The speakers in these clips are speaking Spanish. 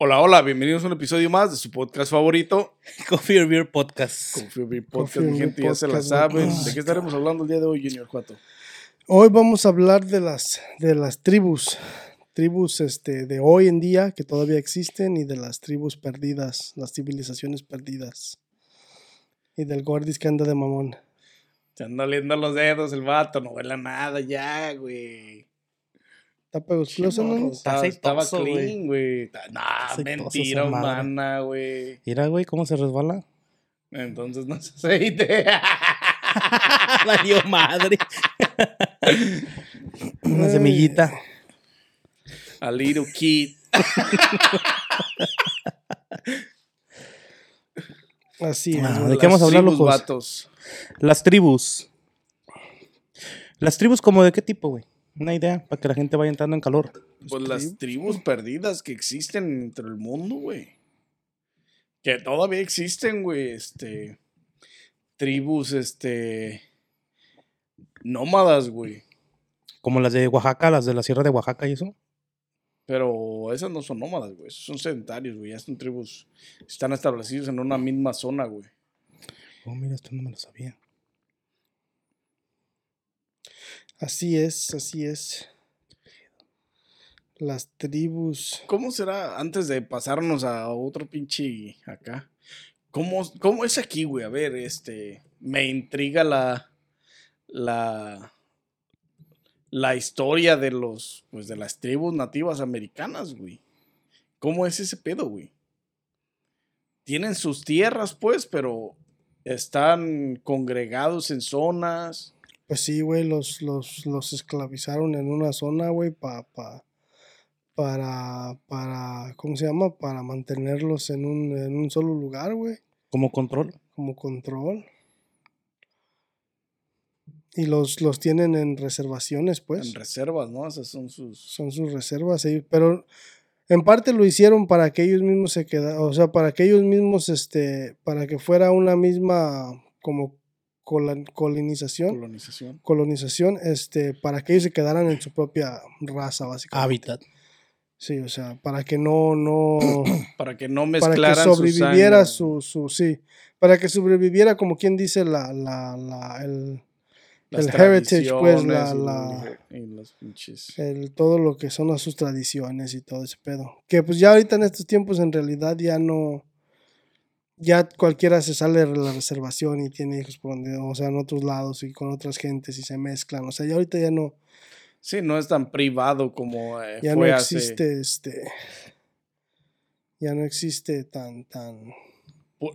Hola, hola, bienvenidos a un episodio más de su podcast favorito, Coffee or Beer Podcast. Coffee Beer Podcast. Coffee Mi gente ya se la saben. ¿De qué estaremos hablando el día de hoy, Junior Cuato? Hoy vamos a hablar de las, de las tribus, tribus este, de hoy en día que todavía existen y de las tribus perdidas, las civilizaciones perdidas. Y del gordis que anda de mamón. Se anda oliendo los dedos el vato, no huele a nada ya, güey. ¿Está pegostoso, no? Estaba, estaba clean, güey. Nah, mentira humana, güey. Mira, güey, cómo se resbala. Entonces no es aceite. Valió madre. Una semillita. A little kid. Así es. Ah. ¿De qué vamos a hablar, locos? vatos. Las tribus. Las tribus, como de qué tipo, güey? Una idea para que la gente vaya entrando en calor. Pues las tribus perdidas que existen entre el mundo, güey. Que todavía existen, güey. Este. Tribus, este. Nómadas, güey. Como las de Oaxaca, las de la Sierra de Oaxaca y eso. Pero esas no son nómadas, güey. Esos son sedentarios, güey. Ya son tribus. Están establecidos en una misma zona, güey. Oh, mira, esto no me lo sabía. Así es, así es. Las tribus. ¿Cómo será antes de pasarnos a otro pinche acá? ¿Cómo, cómo es aquí, güey? A ver, este. Me intriga la. La. La historia de los. Pues de las tribus nativas americanas, güey. ¿Cómo es ese pedo, güey? Tienen sus tierras, pues, pero. Están congregados en zonas. Pues sí, güey, los, los, los esclavizaron en una zona, güey, pa, pa- para, para, ¿cómo se llama? Para mantenerlos en un, en un solo lugar, güey, Como control. como control. Y los, los tienen en reservaciones, pues. En reservas, ¿no? Esas son sus. Son sus reservas, sí, pero en parte lo hicieron para que ellos mismos se quedaran, o sea, para que ellos mismos, este, para que fuera una misma, como colonización. Colonización. colonización, este, para que ellos se quedaran en su propia raza, básicamente. Hábitat. Sí, o sea, para que no, no, Para que no para mezclaran que su sobreviviera su, su, sí, para que sobreviviera como quien dice la, la, la, el, el heritage, pues, la- la- y los pinches. el, todo lo que son las- sus tradiciones y todo ese pedo. Que pues ya ahorita en estos tiempos en realidad ya no, ya cualquiera se sale de la reservación y tiene hijos por donde, o sea, en otros lados y con otras gentes y se mezclan, o sea, ya ahorita ya no, Sí, no es tan privado como eh, ya no hace existe este ya no existe tan tan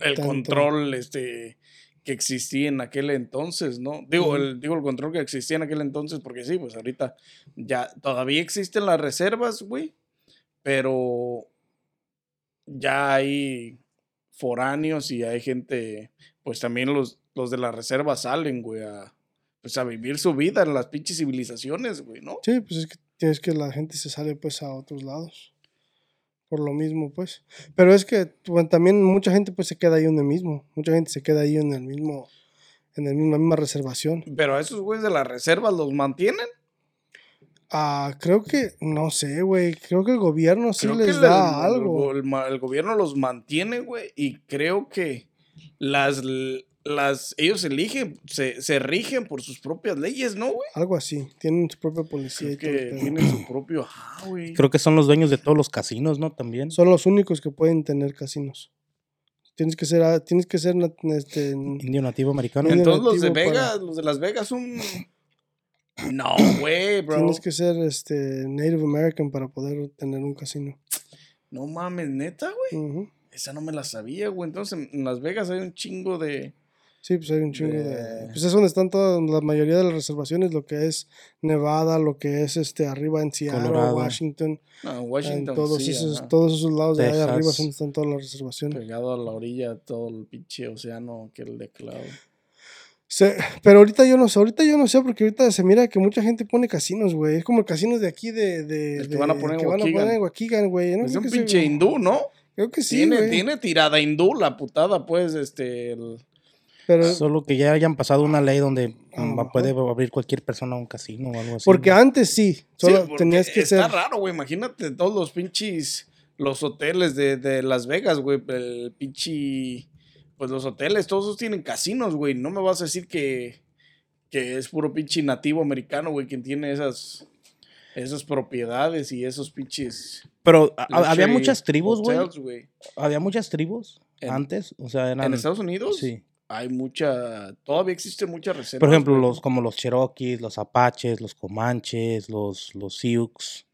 el tanto. control este que existía en aquel entonces, ¿no? Digo, el, digo el control que existía en aquel entonces, porque sí, pues ahorita ya todavía existen las reservas, güey, pero ya hay foráneos y hay gente, pues también los, los de la reserva salen, güey, a, pues a vivir su vida en las pinches civilizaciones, güey, ¿no? sí pues es que tienes que la gente se sale pues a otros lados por lo mismo pues pero es que bueno, también mucha gente pues se queda ahí donde mismo mucha gente se queda ahí en el mismo en el mismo, la misma reservación Pero a esos güeyes de las reservas los mantienen. Ah creo que no sé güey creo que el gobierno sí Creo les da el, algo el gobierno los mantiene, güey, y creo que las, las ellos eligen, se, se rigen por sus propias leyes, ¿no, güey? algo así tienen su propia policía Creo que tienen su propio, ajá, güey. Creo que son los dueños de todos los casinos, ¿no? También. son los únicos que pueden tener casinos tienes que ser ah, tienes que ser este, Indio nativo americano. Indio Entonces los de para- Vegas, los de Las Vegas son no, güey, bro. Tienes que ser este Native American para poder tener un casino. No mames, neta, güey. Esa no me la sabía, güey. Entonces en Las Vegas hay un chingo de Sí, pues hay un chingo De- de. Pues es donde están todas, la mayoría de las reservaciones, lo que es Nevada, lo que es este arriba en Seattle, Colorado. Washington, no, en Washington, todos sí, esos, ajá. todos esos lados de ahí Texas. arriba es donde están todas las reservaciones. pegado a la orilla todo el pinche océano que el de Cloud. Se- pero ahorita yo no sé, ahorita yo no sé, porque ahorita se mira que mucha gente pone casinos, güey. Es como el casino de aquí de. de El que van a de- poner en que van a Waukegan. poner en Waukegan, güey. No Es un sea- pinche hindú, ¿no? Creo que sí, tiene, güey. tiene tirada hindú la putada, pues, este. el- Pero, Solo que ya hayan pasado una ley donde A lo mejor. puede abrir cualquier persona un casino o algo así. porque ¿no? antes sí, solo Sí, tenías que está ser. raro, güey. Imagínate todos los pinches los hoteles de, de Las Vegas, güey. El pinche. Pues los hoteles, todos esos tienen casinos, güey. No me vas a decir que, que es puro pinche nativo americano, güey, quien tiene esas, esas propiedades y esos pinches. Pero había muchas tribus, güey. Había muchas tribus En- antes. O sea, eran. ¿En Estados Unidos? Sí. Hay mucha. Todavía existen muchas reservas. Por ejemplo, los, como los Cherokees, los Apaches, los Comanches, los, los Sioux.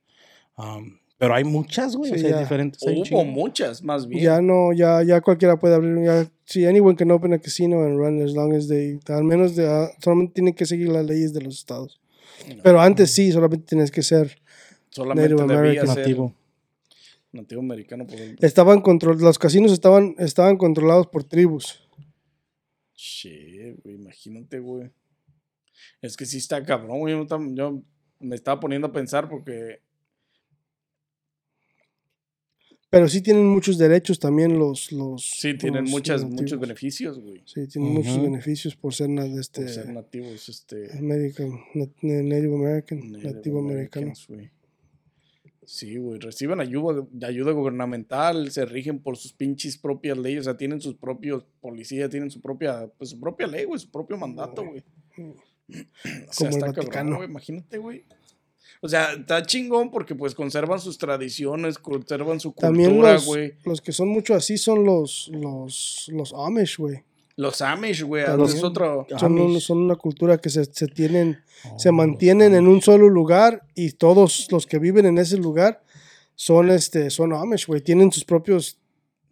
um, pero hay muchas, güey. o sea, hay diferentes. hay Hubo muchas, más bien. Ya no, ya, ya cualquiera puede abrir. Ya, sí, anyone can open a casino and run as long as they. Al menos de, ah, solamente tienen que seguir las leyes de los estados. Pero antes sí, solamente tienes que ser. Solamente Native American. ser Nativo. nativo americano. Por ejemplo. Estaban control, los casinos estaban, estaban controlados por tribus. Shit, güey, imagínate, güey. Es que sí está cabrón, güey. Yo me estaba poniendo a pensar porque. Pero sí tienen muchos derechos también los. los Sí, tienen los muchas, nativos. muchos beneficios, güey. Sí, tienen muchos beneficios por ser este. Por ser nativos, este. American, na- na- Native American, Native nativo americano. Americans, güey. Sí, güey, reciben ayuda, ayuda gubernamental, se rigen por sus pinches propias leyes, o sea, tienen sus propios policías, tienen su propia, pues, su propia ley, güey, su propio mandato, güey. O sea, Como el cabrón, Vaticano. güey, imagínate, güey. O sea, está chingón porque pues conservan sus tradiciones, conservan su También cultura, los, güey. los que son mucho así son los, los, los Amish, güey. Los Amish, güey, También. es otro... Son, un- son una cultura que se, se tienen, se Oh, mantienen en un solo lugar y todos los que viven en ese lugar son, este, son Amish, güey. Tienen sus propios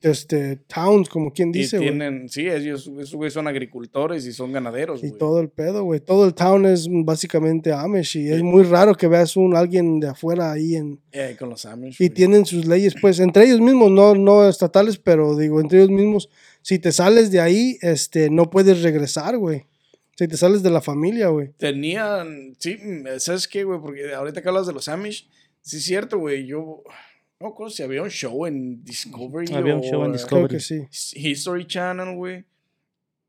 este, towns, como quien Y dice, güey. tienen, sí, ellos, esos son agricultores y son ganaderos, Y todo el pedo, güey. Todo el town es básicamente Amish y es muy raro que veas un alguien de afuera ahí en... Eh, con los Amish, Y tienen sus leyes, pues, entre ellos mismos, no, no estatales, pero digo, entre ellos mismos, si te sales de ahí, este, no puedes regresar, güey. Si te sales de la familia, güey. Tenían, sí, ¿sabes qué, güey? Porque ahorita que hablas de los Amish, sí es cierto, güey, yo... No me acuerdo si había un show en Discovery Había un show en o, Discovery. Creo que sí. History Channel, güey.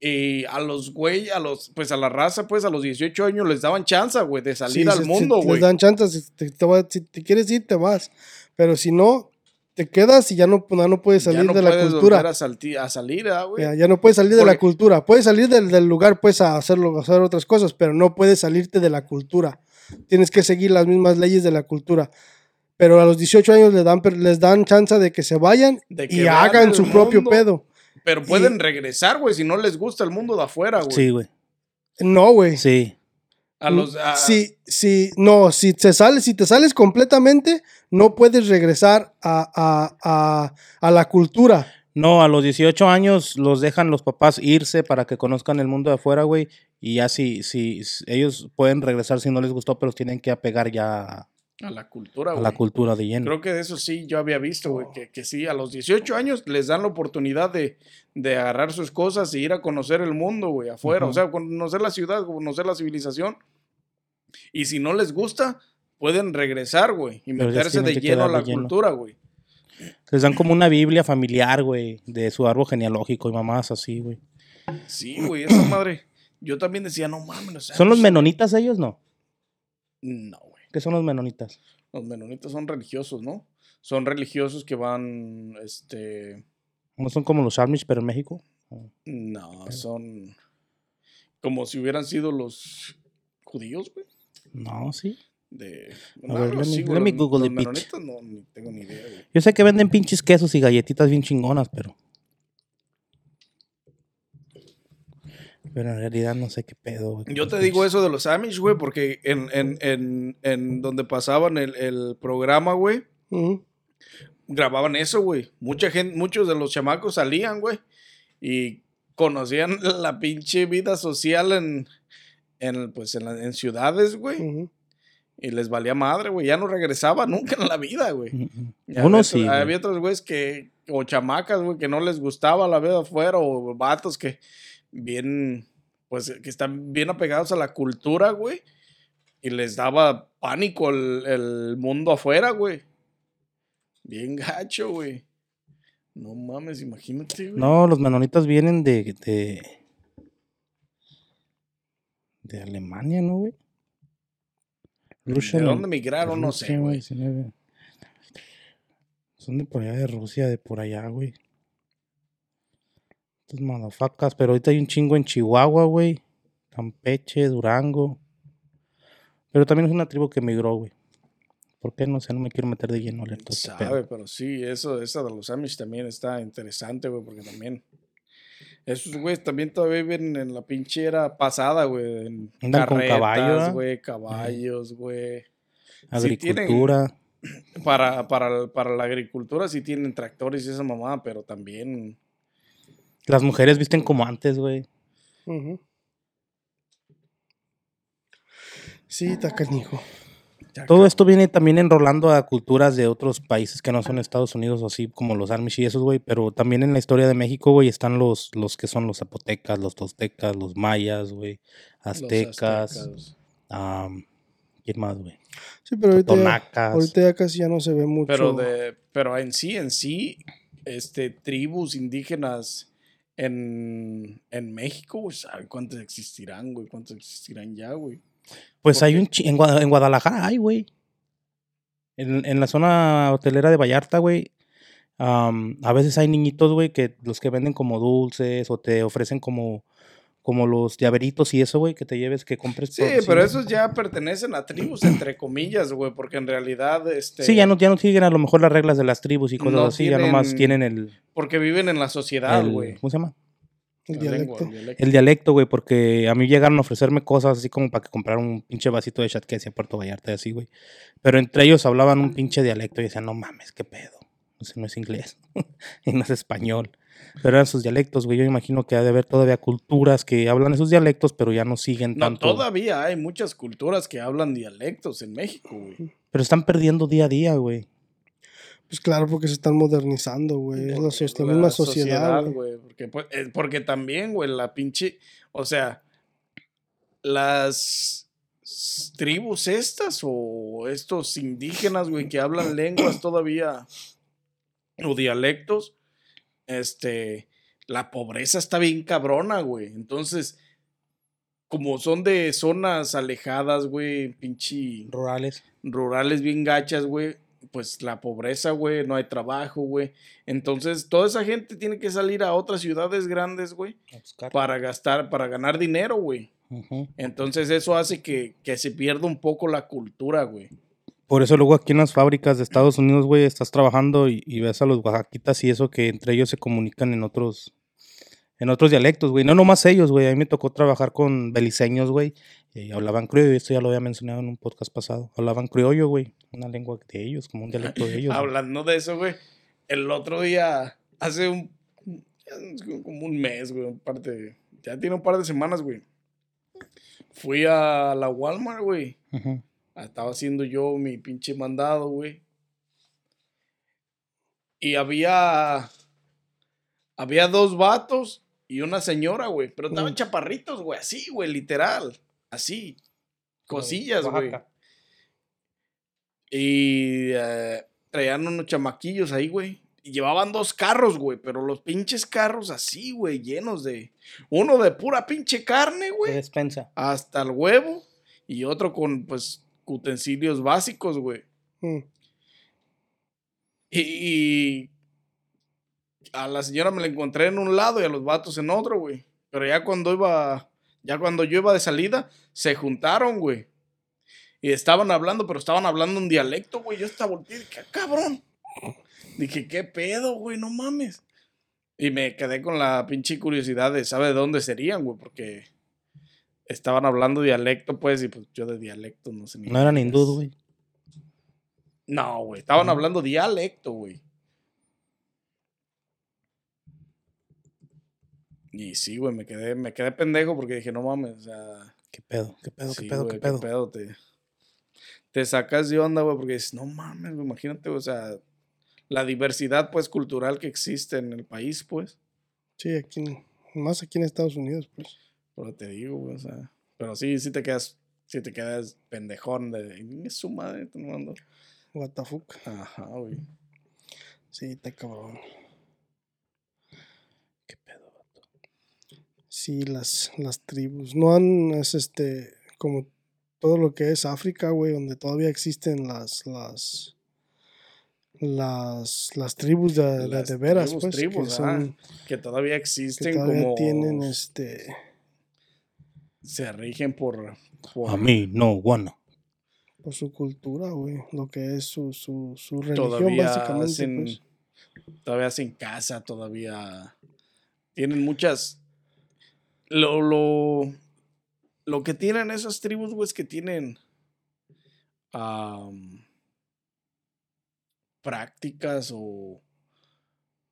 Y a los güey, a los, pues a la raza, pues a los 18 años les daban chance, güey, de salir Sí, al mundo, Les güey. dan chances, si te, te va- si te quieres ir, te vas. Pero si no, te quedas y ya no, ya no puedes Ya salir no de la cultura. a, salti- a salir, ah, güey. Ya, ya no puedes salir de la cultura. Puedes salir del, del lugar, pues, a hacerlo, a hacer otras cosas, pero no puedes salirte de la cultura. Tienes que seguir las mismas leyes de la cultura. Pero a los 18 años les dan, les dan chance de que se vayan De que y hagan su propio pedo. Pero pueden regresar, güey, si no les gusta el mundo de afuera, güey. Sí, güey. No, güey. Sí. A los, a- Si, si, no, si te sales, si te sales completamente, no puedes regresar a, a, a, a la cultura. No, a los 18 años los dejan los papás irse para que conozcan el mundo de afuera, güey. Y ya si, si si- ellos pueden regresar si no les gustó, pero tienen que apegar ya a, a la cultura, a güey. la cultura de lleno. Creo que de eso sí yo había visto, güey, que, que sí, a los 18 años les dan la oportunidad de, de agarrar sus cosas e ir a conocer el mundo, güey, afuera. O sea, conocer la ciudad, conocer la civilización. Y si no les gusta, pueden regresar, güey, y Pero meterse de lleno a la lleno. cultura, güey. Les dan como una Biblia familiar, güey, de su árbol genealógico y mamás así, güey. Sí, güey, esa madre. Yo también decía, no mames. o sea, ¿Son los menonitas ellos? No. No. ¿Qué son los menonitas? Los menonitas son religiosos, ¿no? Son religiosos que van, este... ¿No son como los Amish, pero en México? No, son como si hubieran sido los judíos, güey. No, sí. De, A ver, algo let me- let me los- Google los menonitas no, ni tengo ni idea, güey. Yo sé que venden pinches quesos y galletitas bien chingonas, pero. Pero en realidad no sé qué pedo, güey. Yo te digo eso de los Amish, güey, porque en, en, en, en donde pasaban el, el programa, güey, grababan eso, güey. Mucha gente, muchos de los chamacos salían, güey, y conocían la pinche vida social en, en pues, en, la- en ciudades, güey, y les valía madre, güey. Ya no regresaba nunca en la vida, güey. Uno sí. Había otros güeyes que, o chamacas, güey, que no les gustaba la vida afuera, o vatos que bien, pues, que están bien apegados a la cultura, güey, y les daba pánico el, el mundo afuera, güey. Bien gacho, güey. No mames, imagínate, güey. No, los menonitas vienen de. de. de Alemania, ¿no, güey? ¿De dónde migraron? No sé, Rusia, güey. 19. Son de por allá de Rusia, de por allá, güey. Estos madafacas. Pero ahorita hay un chingo en Chihuahua, güey. Campeche, Durango. Pero también es una tribu que emigró, güey. ¿Por qué? No sé, no me quiero meter de lleno. en pedo. Sabe, pero sí, eso, esa de los Amish también está interesante, güey, porque también. Esos güeyes también todavía viven en la pinche era pasada, güey. en Andan con caballo, ¿verdad? güey, caballos, güey. Agricultura. Para, para, para la agricultura sí tienen tractores y esa mamada, pero también. Las mujeres visten como antes, güey. Sí, está canijo. Todo esto viene también enrolando a culturas de otros países que no son Estados Unidos, así como los Amish y esos, güey. Pero también en la historia de México, güey, están los, los que son los zapotecas, los toltecas, los mayas, güey, los aztecas. ¿Quién más, güey? Sí, pero ahorita ya, ahorita ya casi ya no se ve mucho. Pero, de, pero en sí, en sí, este, tribus indígenas en, en México, güey, ¿sabe cuántas existirán, güey? ¿Cuántas existirán ya, güey? Pues hay un en, en Guadalajara hay, güey. En, en la zona hotelera de Vallarta, güey. a veces hay niñitos, güey, que los que venden como dulces o te ofrecen como, como los llaveritos y eso, güey, que te lleves, que compres. Sí, por- pero esos ya pertenecen a tribus, entre comillas, güey, porque en realidad, este... Sí, ya no, ya no siguen a lo mejor las reglas de las tribus y cosas No así, ya nomás tienen- tienen el, Porque viven en la sociedad, güey. ¿cómo se llama? el lengua, dialecto. el dialecto. El dialecto, güey, porque a mí llegaron a ofrecerme cosas así como para que comprara un pinche vasito de chat que decía Puerto Vallarta y así, güey. Pero entre ellos hablaban un pinche dialecto y decían, no mames, qué pedo. No es inglés y no es español. Pero eran sus dialectos, güey. Yo imagino que ha de haber todavía culturas que hablan esos dialectos, pero ya no siguen No, tanto. todavía hay muchas culturas que hablan dialectos en México, güey. Pero están perdiendo día a día, güey. Pues claro, porque se están modernizando, güey. Es la, la misma sociedad. güey. Porque, pues, eh, porque también, güey, la pinche. O sea, las tribus estas o estos indígenas, güey, que hablan lenguas todavía o dialectos, este, la pobreza está bien cabrona, güey. Entonces, como son de zonas alejadas, güey, pinche Rurales. rurales bien gachas, güey, pues la pobreza, güey, no hay trabajo, güey. Entonces, toda esa gente tiene que salir a otras ciudades grandes, güey, para gastar, para ganar dinero, güey. Entonces, eso hace que, que se pierda un poco la cultura, güey. Por eso luego aquí en las fábricas de Estados Unidos, güey, estás trabajando y, y ves a los oaxaquitas y eso que entre ellos se comunican en otros en otros dialectos, güey. No nomás ellos, güey. A mí me tocó trabajar con beliceños, güey. Y hablaban criollo, esto ya lo había mencionado en un podcast pasado. Hablaban criollo, güey. Una lengua de ellos, como un dialecto de ellos. Hablando de eso, güey, el otro día, hace un, como un mes, güey, un par de- ya tiene un par de semanas, güey. Fui a la Walmart, güey. Ujú. Estaba haciendo yo mi pinche mandado, güey. Y había. Había dos vatos y una señora, güey. Pero estaban chaparritos, güey. Así, güey, literal. Así. Cosillas, güey. Y eh, traían unos chamaquillos ahí, güey. Y llevaban dos carros, güey. Pero los pinches carros así, güey, llenos de. Uno de pura pinche carne, De güey despensa. hasta el huevo y otro con pues utensilios básicos, güey. Mm. Y, y a la señora me la encontré en un lado y a los vatos en otro, güey. Pero ya cuando iba, ya cuando yo iba de salida, se juntaron, güey. Y estaban hablando, pero estaban hablando un dialecto, güey. Yo estaba volteé y dije, "Ah, cabrón. Dije, ¿qué pedo, güey? No mames. Y me quedé con la pinche curiosidad de, ¿sabe de dónde serían, güey? Porque estaban hablando dialecto, pues, y pues yo de dialecto no sé ni No eran qué hindús, güey. No, güey. Estaban No. hablando dialecto, güey. Y sí, güey, me quedé, me quedé pendejo porque dije, no mames, o sea. ¿Qué pedo? ¿Qué pedo? sí, ¿Qué pedo? güey, ¿Qué pedo? Te, te sacas de onda, güey, porque dices, no mames, güey, imagínate, o sea, la diversidad, pues, cultural que existe en el país, pues. Sí, aquí, más aquí en Estados Unidos, pues. Pero te digo, güey, o sea. Pero sí, sí te quedas, sí te quedas pendejón de. "Es su madre, tú no ando". What the fuck. Ajá, güey. Sí, está cabrón. ¿Qué pedo? Sí, las, las tribus. No han, es este, como todo lo que es África, güey, donde todavía existen las, las, las, las tribus de, Las de veras, tribus, pues, tribus, que, son, que todavía que existen todavía como tienen este se rigen por, por A mí, no, bueno. por su cultura, güey, lo que es su, su, su religión todavía básicamente, hacen pues. todavía hacen casa, todavía tienen muchas lo lo lo que tienen esas tribus, güey, es que tienen prácticas o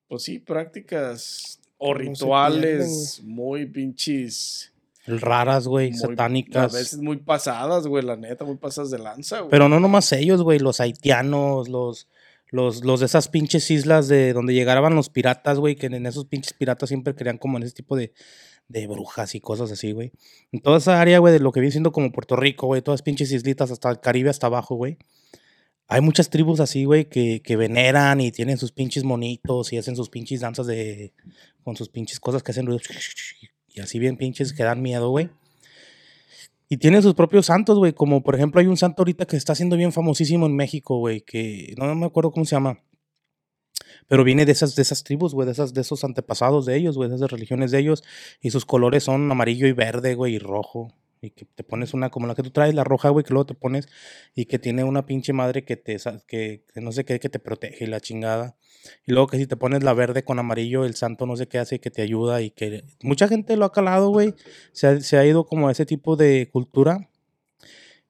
pues sí, prácticas o no rituales muy pinches Raras, güey, satánicas. A veces muy pasadas, güey, la neta, muy pasadas de lanza, güey. Pero no nomás ellos, güey, los haitianos, los, los, los de esas pinches islas de donde llegaban los piratas, güey, que en esos pinches piratas siempre creían como en ese tipo de, de brujas y cosas así, güey. En toda esa área, güey, de lo que viene siendo como Puerto Rico, güey, todas pinches islitas hasta el Caribe, hasta abajo, güey. Hay muchas tribus así, güey, que, que veneran y tienen sus pinches monitos y hacen sus pinches danzas de. con sus pinches cosas que hacen ruido. Y así bien pinches que dan miedo, güey. Y tienen sus propios santos, güey. Como por ejemplo, hay un santo ahorita que está siendo bien famosísimo en México, güey. Que no me acuerdo cómo se llama. Pero viene de esas, de esas tribus, güey, de, de esos antepasados de ellos, güey, de esas religiones de ellos. Y sus colores son amarillo y verde, güey, y rojo. Y que te pones una como la que tú traes, la roja, güey, que luego te pones. Y que tiene una pinche madre que te, que, que no sé qué, que te protege la chingada. Y luego que si te pones la verde con amarillo, el santo no sé qué hace, que te ayuda y que... Mucha gente lo ha calado, güey. Se ha, se ha ido como a ese tipo de cultura.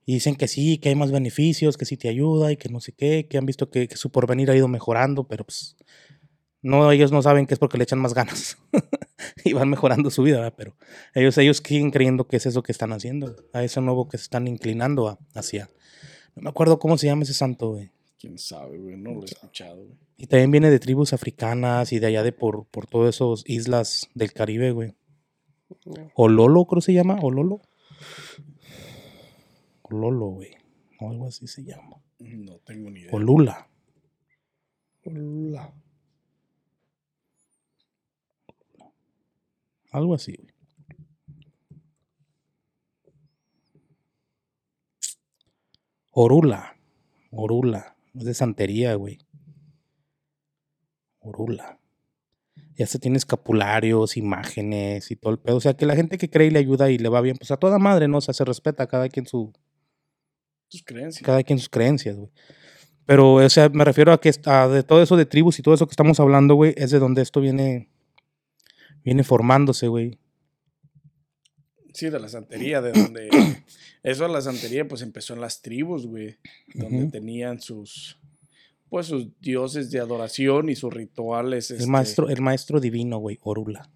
Y dicen que sí, que hay más beneficios, que sí te ayuda y que no sé qué, que han visto que, que su porvenir ha ido mejorando, pero pues... No, ellos no saben que es porque le echan más ganas y van mejorando su vida, ¿verdad? pero ellos, ellos siguen creyendo que es eso que están haciendo, a eso nuevo que se están inclinando a- hacia. No me acuerdo cómo se llama ese santo, güey. Quién sabe, güey, no lo he escuchado, güey. Y también viene de tribus africanas y de allá de por, por todas esas islas del Caribe, güey. Ololo, creo se llama, Ololo. Ololo, güey. O algo así se llama. No tengo ni idea. Olula. La- Algo así, güey. Orula. Orula. Es de santería, güey. Orula. Ya se tiene escapularios, imágenes y todo el pedo. O sea, que la gente que cree y le ayuda y le va bien, pues a toda madre, ¿no? O sea, se respeta a cada quien su, Tus creencias. cada quien sus creencias, güey. Pero, o sea, me refiero a que de todo eso de tribus y todo eso que estamos hablando, güey, es de donde esto viene, viene formándose, güey. Sí, de la santería, de donde. Eso de la santería, pues empezó en las tribus, güey. Donde tenían sus. Pues sus dioses de adoración y sus rituales. El este, maestro, el maestro divino, güey, Orula.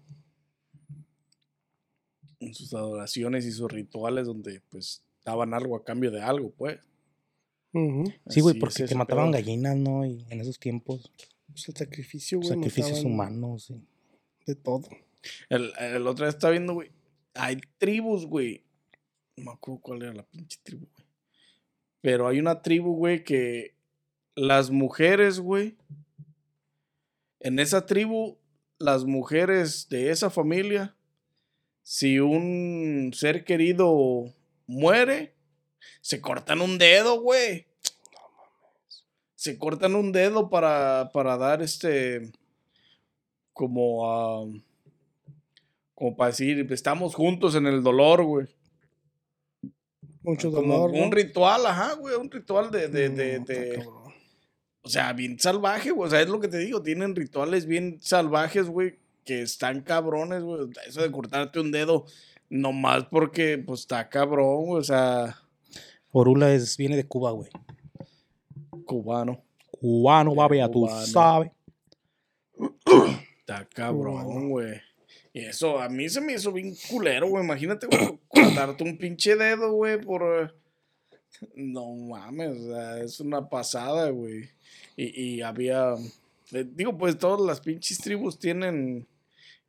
Sus adoraciones y sus rituales, donde pues daban algo a cambio de algo, pues. Sí, güey, porque es que ese mataban gallinas, ¿no? Y en esos tiempos, Pues el sacrificio, güey. sacrificios humanos. sí. De todo. El, el otro día estaba viendo, güey. Hay tribus, güey. No me acuerdo cuál era la pinche tribu, güey. Pero hay una tribu, güey, que las mujeres, güey. En esa tribu, las mujeres de esa familia, si un ser querido muere, se cortan un dedo, güey. Se cortan un dedo para, para dar este. Como a. como para decir, estamos juntos en el dolor, güey. Mucho Como dolor. un ¿no? ritual, ajá, güey. Un ritual de. de, de- Mm, de-. O sea, bien salvaje, güey. O sea, es lo que te digo. Tienen rituales bien salvajes, güey. Que están cabrones, güey. Eso de cortarte un dedo. Nomás porque, pues, está cabrón, güey. O sea, Orula es, viene de Cuba, güey. cubano. Cubano, babe, ya tú sabes. Está cabrón, güey. Y eso, a mí se me hizo bien culero, güey. Imagínate, güey, cortarte un pinche dedo, güey, por... No mames, o sea, es una pasada, güey. Y, y había... eh, digo, pues todas las pinches tribus tienen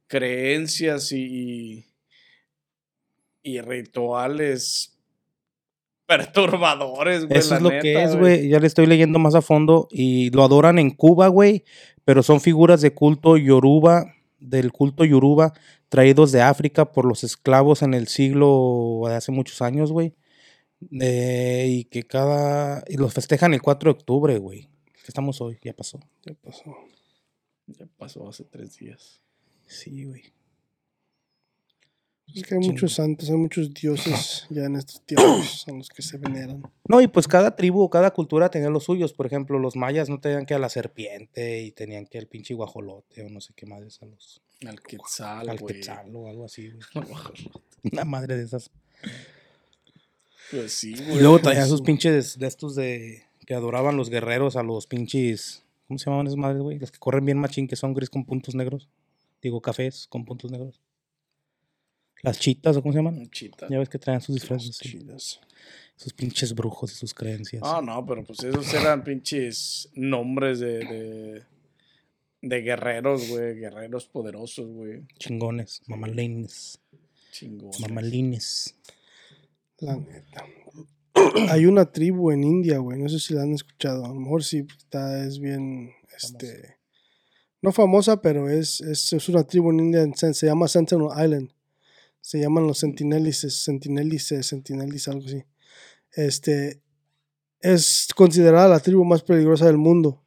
creencias y... y rituales perturbadores, güey. Eso es lo neta, que es, güey. Ya le estoy leyendo más a fondo y lo adoran en Cuba, güey. Pero son figuras de culto yoruba, del culto yoruba, traídos de África por los esclavos en el siglo de hace muchos años, güey. Eh, y que cada. Y los festejan el 4 de octubre, güey. Que estamos hoy, ya pasó. Ya pasó. Ya pasó hace tres días. Sí, güey. Es que hay Chingo. muchos santos, hay muchos dioses ya en estos tiempos a los que se veneran. No, y pues cada tribu, cada cultura tenía los suyos. Por ejemplo, los mayas no tenían que a la serpiente y tenían que al pinche guajolote o no sé qué madres a los. Al Quetzal, al quetzal o algo así, güey. Una madre de esas. Pues sí, Y güey. luego traían sus pinches de estos de. que adoraban los guerreros a los pinches. ¿Cómo se llamaban esas madres, güey? Los que corren bien machín, que son gris con puntos negros. Digo, cafés con puntos negros. Las chitas, ¿o cómo se llaman? Un chita. Ya ves que traen sus disfraces. sí. Chidas. Sus pinches brujos y sus creencias. Ah, no, pero pues esos eran pinches nombres de, de, de guerreros, güey. Guerreros poderosos, güey. Chingones, mamalines. Chingón. Mamalines. La neta. Hay una tribu en India, güey. No sé si la han escuchado. A lo mejor sí, está, es bien. Este. No famosa, pero es, es, es una tribu en India. Se llama Sentinel Island. Se llaman los sentinelices, sentinelices, sentinelis, algo así. Este. Es considerada la tribu más peligrosa del mundo.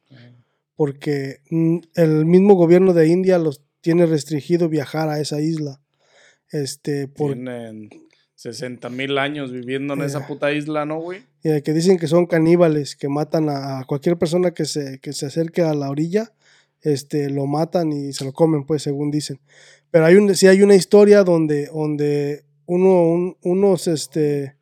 Porque mm, el mismo gobierno de India los tiene restringido viajar a esa isla. Este, por, Tienen 60 mil años viviendo en esa Eh. puta isla, ¿no, güey? eh, que dicen que son caníbales, que matan a, a cualquier persona que se, que se acerque a la orilla, este, lo matan y se lo comen, pues, según dicen. Pero hay un, sí hay una historia donde, donde uno, un- unos, este,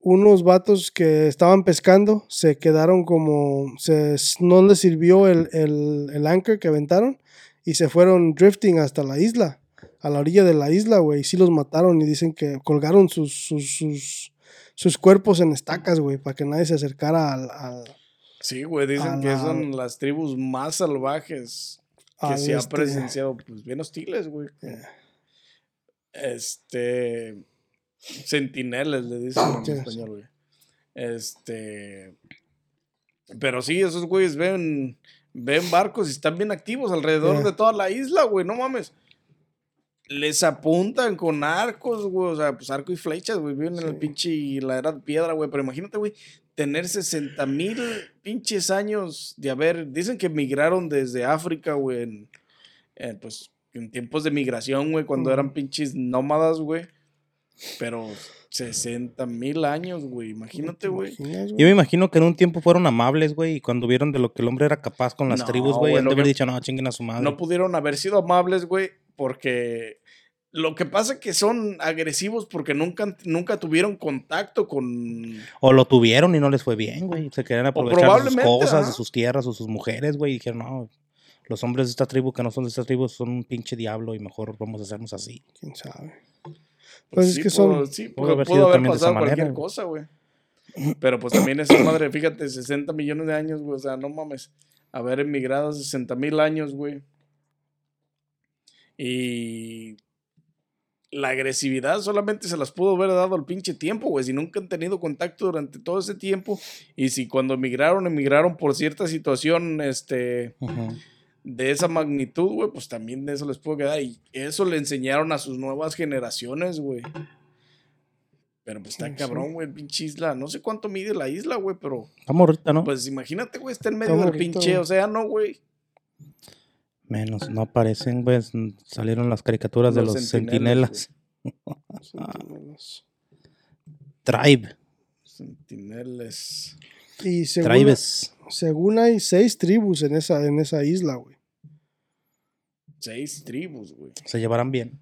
unos vatos que estaban pescando se quedaron como, se, no les sirvió el, el, el anchor que aventaron y se fueron drifting hasta la isla, a la orilla de la isla, güey, sí los mataron y dicen que colgaron sus, sus, sus, sus cuerpos en estacas, güey, para que nadie se acercara al, al- Sí, güey, dicen que la- son las tribus más salvajes que se ha este- presenciado, pues bien hostiles, güey. Eh. Este. Centineles, le dicen en español, güey. Este. Pero sí, esos güeyes ven, ven barcos y están bien activos alrededor Eh. de toda la isla, güey, no mames. Les apuntan con arcos, güey, o sea, pues arco y flechas, güey, viven en el pinche la era de piedra, güey, pero imagínate, güey, tener 60 mil pinches años de haber, dicen que migraron desde África, güey, en, en, pues, en tiempos de migración, güey, cuando eran pinches nómadas, güey, pero 60 mil años, güey, imagínate, güey. ¿Imaginas, Yo me imagino que en un tiempo fueron amables, güey, y cuando vieron de lo que el hombre era capaz con las No, tribus, güey, han de haber dicho, no, chinguen a su madre. No pudieron haber sido amables, güey, porque lo que pasa es que son agresivos porque nunca, nunca tuvieron contacto con... O lo tuvieron y no les fue bien, güey. Se querían aprovechar de sus cosas, ajá. de sus tierras o sus mujeres, güey. Y dijeron, no, los hombres de esta tribu que no son de esta tribu son un pinche diablo y mejor vamos a hacernos así. quién sabe. Pues, Pues es sí, que pudo- son- sí, pudo haber pudo haber esa pasado cualquier manera, cosa, güey. Pero pues también esa madre, fíjate, 60 millones de años, güey, o sea, no mames. Haber emigrado 60 mil años, güey. Y la agresividad solamente se las pudo haber dado al pinche tiempo, güey. Si nunca han tenido contacto durante todo ese tiempo. Y si cuando emigraron, emigraron por cierta situación, este, de esa magnitud, güey, pues también de eso les puedo quedar. Y eso le enseñaron a sus nuevas generaciones, güey. Pero pues está cabrón, güey, pinche isla. No sé cuánto mide la isla, güey, pero Está morrita, ¿no? pues imagínate, güey, está en medio Está del morrito, pinche güey. océano, güey. Menos, no aparecen, güey. s- Salieron las caricaturas de Los centinelas. Sentinelas. Tribe. Sentineles. Y según, Tribes. según hay seis tribus en esa, en esa isla, güey. Seis tribus, güey. Se llevarán bien.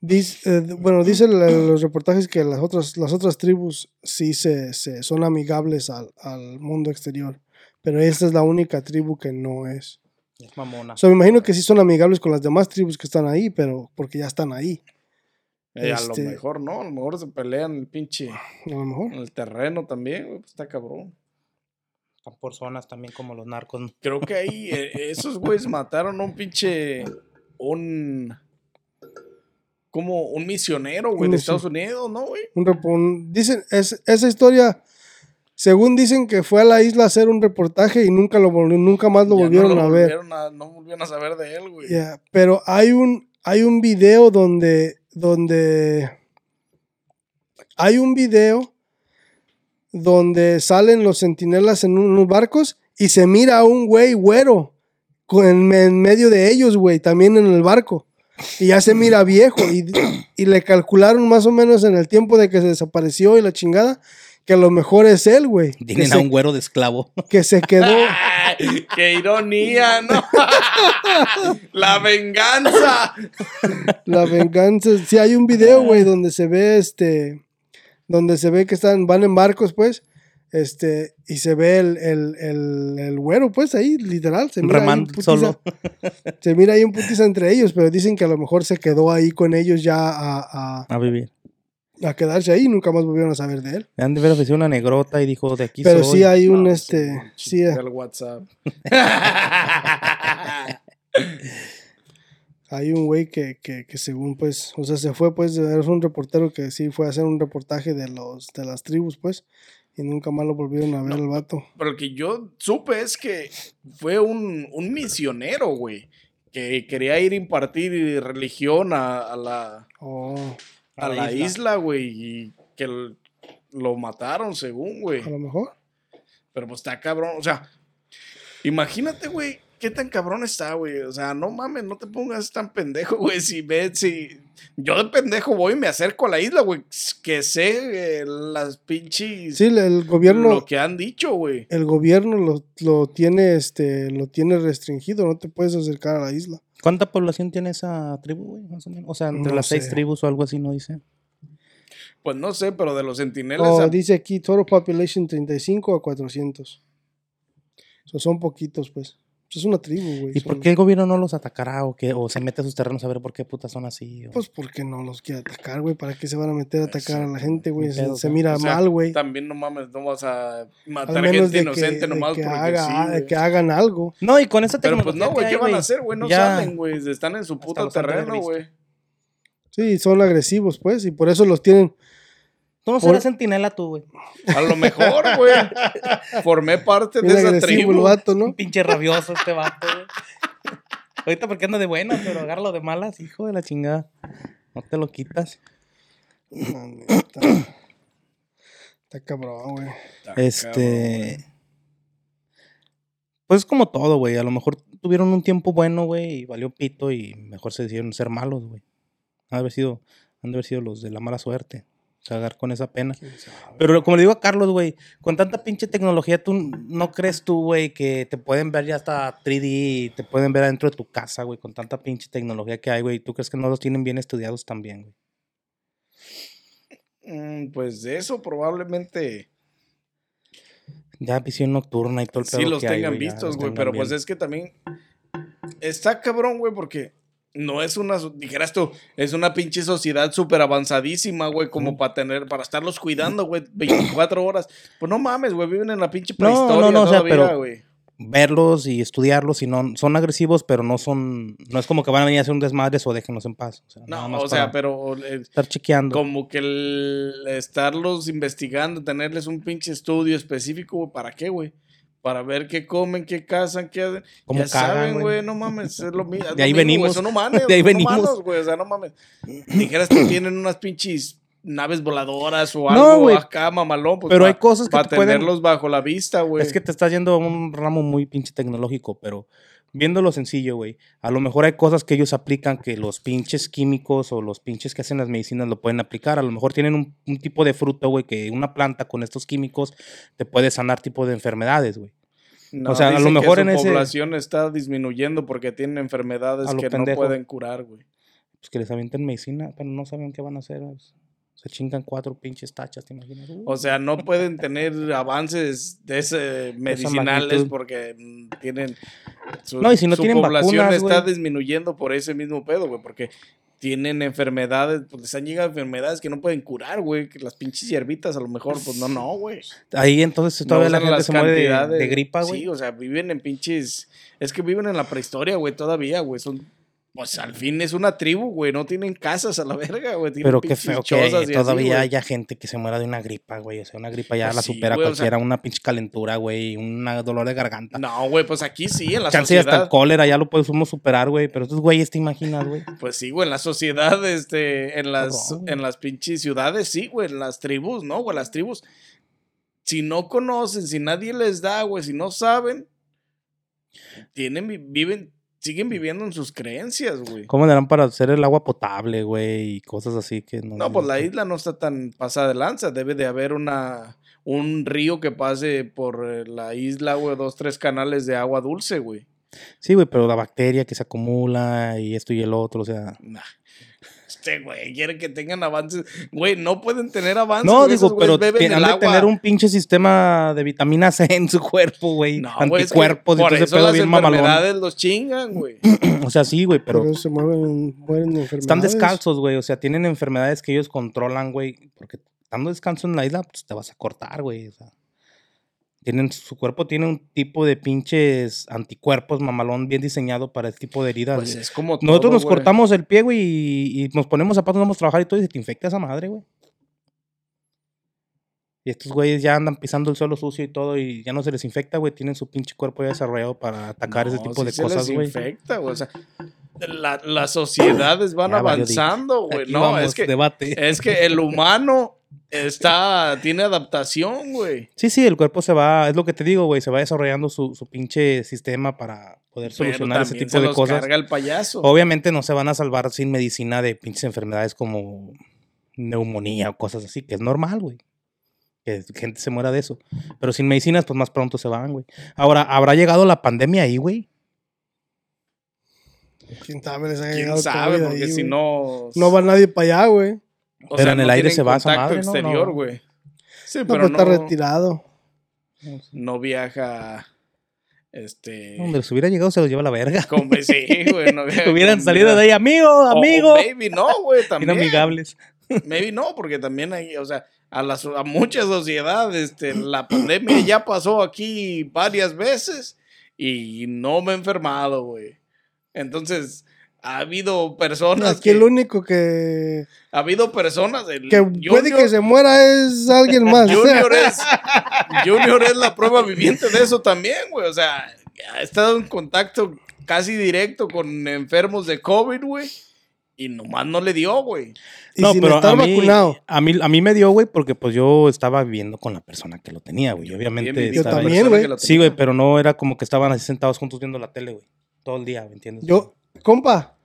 Dice, eh, bueno, dicen los reportajes que las otras, las otras tribus sí se, se- son amigables al, al mundo exterior. Pero esta es la única tribu que no es. Es mamona. O sea, me imagino que sí son amigables con las demás tribus que están ahí, pero porque ya están ahí. Eh, Este- A lo mejor, ¿no? A lo mejor se pelean el pinche. A lo mejor. En el terreno también, güey. Pues está cabrón. Están por zonas también como los narcos. ¿no? Creo que ahí eh, esos güeyes mataron a un pinche. Un. Como un misionero, güey, Un de misionero. Estados Unidos, ¿no, güey? Un- dicen, es, esa historia, según dicen que fue a la isla a hacer un reportaje y nunca, lo nunca más lo Ya no volvieron a ver. volvieron a- no volvieron a saber de él, güey. Pero hay un, hay un video donde, donde hay un video donde salen los centinelas en unos barcos y se mira a un güey güero en medio de ellos, güey, también en el barco. Y ya se mira viejo y, y le calcularon más o menos en el tiempo de que se desapareció y la chingada, que a lo mejor es él, güey. Que, Tienen a se- un güero de esclavo. que se quedó... ¡Qué ironía, no! ¡La venganza! La venganza. Sí, hay un video, güey, donde se ve este. Donde se ve que están, van en barcos, pues. Este, y se ve el, el, el, el güero, pues, ahí, literal. Se mira ahí un Remando putiza- solo. Se mira ahí un putiza entre ellos, pero dicen que a lo mejor se quedó ahí con ellos ya a, a, A vivir. A quedarse ahí y nunca más volvieron a saber de él. Le han de haber ofrecido una negrota y dijo, de aquí Pero soy. sí hay un, No, este, sí, el WhatsApp. hay un güey que, que, que según, pues, o sea, se fue, pues, es un reportero que sí fue a hacer un reportaje de los, de las tribus, pues, y nunca más lo volvieron a ver al vato. Pero lo que yo supe es que fue un, un misionero, güey. Que quería ir a impartir religión a, a la, Oh, a la isla, güey. Y que lo mataron, según, güey. a lo mejor. Pero pues está cabrón. O sea, imagínate, güey, qué tan cabrón está, güey. O sea, no mames, no te pongas tan pendejo, güey. Si ves, si. Yo de pendejo voy y me acerco a la isla, güey. Que sé eh, las pinches. Sí, el gobierno, Lo que han dicho, güey. el gobierno lo, lo tiene, este, lo tiene restringido, no te puedes acercar a la isla. ¿Cuánta población tiene esa tribu, güey? Más o menos. O sea, entre No las seis tribus o algo así, ¿no dice? Pues no sé, pero de los centinelas. Oh, a- dice aquí, total population 35 a 400. O sea, son poquitos, pues. Es una tribu, güey. ¿Y son- por qué el gobierno no los atacará o qué? O se mete a sus terrenos a ver por qué putas son así. o- Pues porque no los quiere atacar, güey. ¿Para qué se van a meter a atacar a la gente, güey? Se, se mira o sea, mal, güey. También no mames, no vas a matar gente de que, inocente de nomás que porque haga- sí. que hagan algo. No, y con Pero tecnología pues no, güey, ¿qué van a hacer, güey? No ya salen, güey. Están en su puto terreno, güey. Sí, son agresivos, pues. Y por eso los tienen. Tú no por- serás centinela tú, güey. A lo mejor, güey. Formé parte de esa agresivo el tribu. vato, ¿no? Un pinche rabioso este vato, güey. Ahorita porque anda de buenas, pero agárralo de malas, hijo de la chingada. No te lo quitas. Está cabrón, güey. Cabrón, Este. Pues es como todo, güey. A lo mejor tuvieron un tiempo bueno, güey, y valió pito y mejor se decidieron ser malos, güey. Han de haber sido, han de haber sido los de la mala suerte. Cagar con esa pena. Pero como le digo a Carlos, güey, con tanta pinche tecnología, ¿tú no crees tú, güey, que te pueden ver ya hasta 3D y te pueden ver adentro de tu casa, güey, con tanta pinche tecnología que hay, güey? ¿Tú crees que no los tienen bien estudiados también, güey? Mm, Pues de eso probablemente Ya visión nocturna y todo el sí los que tengan vistos, güey. Pero pues es que también está cabrón, güey, porque no es una, dijeras tú, es una pinche sociedad súper avanzadísima, güey, como para tener, para estarlos cuidando, güey, 24 horas. Pues no mames, güey, viven en la pinche No, prehistoria no, no, o sea, pero- güey. verlos y estudiarlos y no son agresivos, pero no son no es como que van a venir a hacer un desmadre o déjenlos en paz. O sea, No, o sea, pero eh, estar chequeando. como que el estarlos investigando, tenerles un pinche estudio específico, güey, ¿para qué, güey? Para ver qué comen, qué cazan, qué hacen. Cómo ya cagan, saben, güey. no mames, es lo mismo. De ahí venimos. güey, son humanos, De ahí venimos. güey, o sea, no mames. Dijeras que tienen unas pinches naves voladoras o No, algo güey. acá, mamalón. Pues Pero pa- hay cosas que Para pueden- tenerlos bajo la vista, güey. Es que te estás yendo a un ramo muy pinche tecnológico, pero viéndolo sencillo, güey. A lo mejor hay cosas que ellos aplican que los pinches químicos o los pinches que hacen las medicinas lo pueden aplicar. A lo mejor tienen un, un tipo de fruto, güey, que una planta con estos químicos te puede sanar tipo de enfermedades, güey. No, o sea, a lo que mejor su en ese- población está disminuyendo porque tienen enfermedades que pendejo. no pueden curar, güey. Pues que les avienten medicina, pero no saben qué van a hacer. pues. Se chingan cuatro pinches tachas, ¿te imaginas? O sea, no pueden tener avances de ese medicinales porque mm, tienen su, No, y si no su tienen población vacunas, está disminuyendo por ese mismo pedo, güey, porque tienen enfermedades, pues les han llegado enfermedades que no pueden curar, güey, que las pinches hierbitas a lo mejor, pues no, no, güey. Ahí entonces No todavía la usan gente se muere de, de gripa, güey. Sí, o sea, viven en pinches, es que viven en la prehistoria, güey, todavía, güey, son pues al fin es una tribu, güey, no tienen casas a la verga, güey, tienen Pero qué feo que así, todavía güey. haya gente que se muera de una gripa, güey. O sea, una gripa ya Pues la sí, supera güey, o sea- cualquiera, una pinche calentura, güey, un dolor de garganta. No, güey, pues aquí sí, en la Chance y hasta el sociedad. cólera ya lo podemos superar, güey. Pero estos güeyes te imaginas, güey. Pues sí, güey, en la sociedad, este, en las, en las pinches ciudades, sí, güey, en las tribus, ¿no? Güey, las tribus si no conocen, si nadie les da, güey, si no saben, tienen, vi- viven, siguen viviendo en sus creencias, güey. ¿Cómo le harán para hacer el agua potable, güey? Y cosas así que no. No, pues la isla no está tan pasada de lanza. Debe de haber una un río que pase por eh, la isla, güey, dos, tres canales de agua dulce, güey. Sí, güey, pero la bacteria que se acumula y esto y el otro, o sea. Nah. Este, güey, quiere que tengan avances. Güey, no pueden tener avances. No, esos digo, pero tienen de tener un pinche sistema de vitamina C en su cuerpo, güey. No, es que Anticuerpos y por todo ese eso pedo las bien mamalón. los chingan, güey. O sea, sí, güey, pero Pero se mueven, mueren de enfermedades. están descalzos, güey. O sea, tienen enfermedades que ellos controlan, güey. Porque estando descalzo en la isla, pues te vas a cortar, güey. O sea, tienen, su cuerpo tiene un tipo de pinches anticuerpos mamalón bien diseñado para este tipo de heridas. Pues güey. es como Nosotros nos güey. cortamos el pie, güey, y, y nos ponemos zapatos, vamos a trabajar y todo, y se te infecta esa madre, güey. Y estos güeyes ya andan pisando el suelo sucio y todo, y ya no se les infecta, güey. Tienen su pinche cuerpo ya desarrollado para atacar ese tipo sí de se cosas, les güey. infecta, güey. O sea, la- las sociedades van Ya avanzando, güey. No, vamos, es que, debate. es que el humano está, tiene adaptación, güey. Sí, sí, el cuerpo se va, es lo que te digo, güey, se va desarrollando su, su pinche sistema para poder Pero solucionar ese tipo se de los cosas. carga el payaso. Obviamente no se van a salvar sin medicina de pinches enfermedades como neumonía o cosas así, que es normal, güey. Que gente se muera de eso. Pero sin medicinas, pues más pronto se van, güey. Ahora, ¿habrá llegado la pandemia ahí, güey? ¿Quién sabe? Les ha ¿Quién sabe? Porque ahí, si no... No va nadie para allá, güey. O Pero en el aire se va contacto madre, ¿no? exterior, No. güey. Sí, No, pero pero no, está retirado. no viaja... Este... Donde les hubiera llegado se los lleva la verga. Con, sí, güey. No viaja Hubieran con- salido de ahí, amigo, O- o amigo. maybe no, güey, también. amigables. Maybe no, porque también hay, o sea, a, la, so- a muchas sociedades, este, la pandemia ya pasó aquí varias veces y no me he enfermado, güey. Entonces, ha habido personas Aquí que, el único que, ha habido personas, el que puede que se muera es alguien más. Junior es, Junior es la prueba viviente de eso también, güey. O sea, ha estado en contacto casi directo con enfermos de COVID, güey. Y nomás no le dio, güey. no, sin pero estar a mí, vacunado. a mí, a mí me dio, güey, porque pues yo estaba viviendo con la persona que lo tenía, güey. Obviamente Yo también, güey. Sí, güey, pero no era como que estaban así sentados juntos viendo la tele, güey. Todo el día, ¿me entiendes? Yo, compa,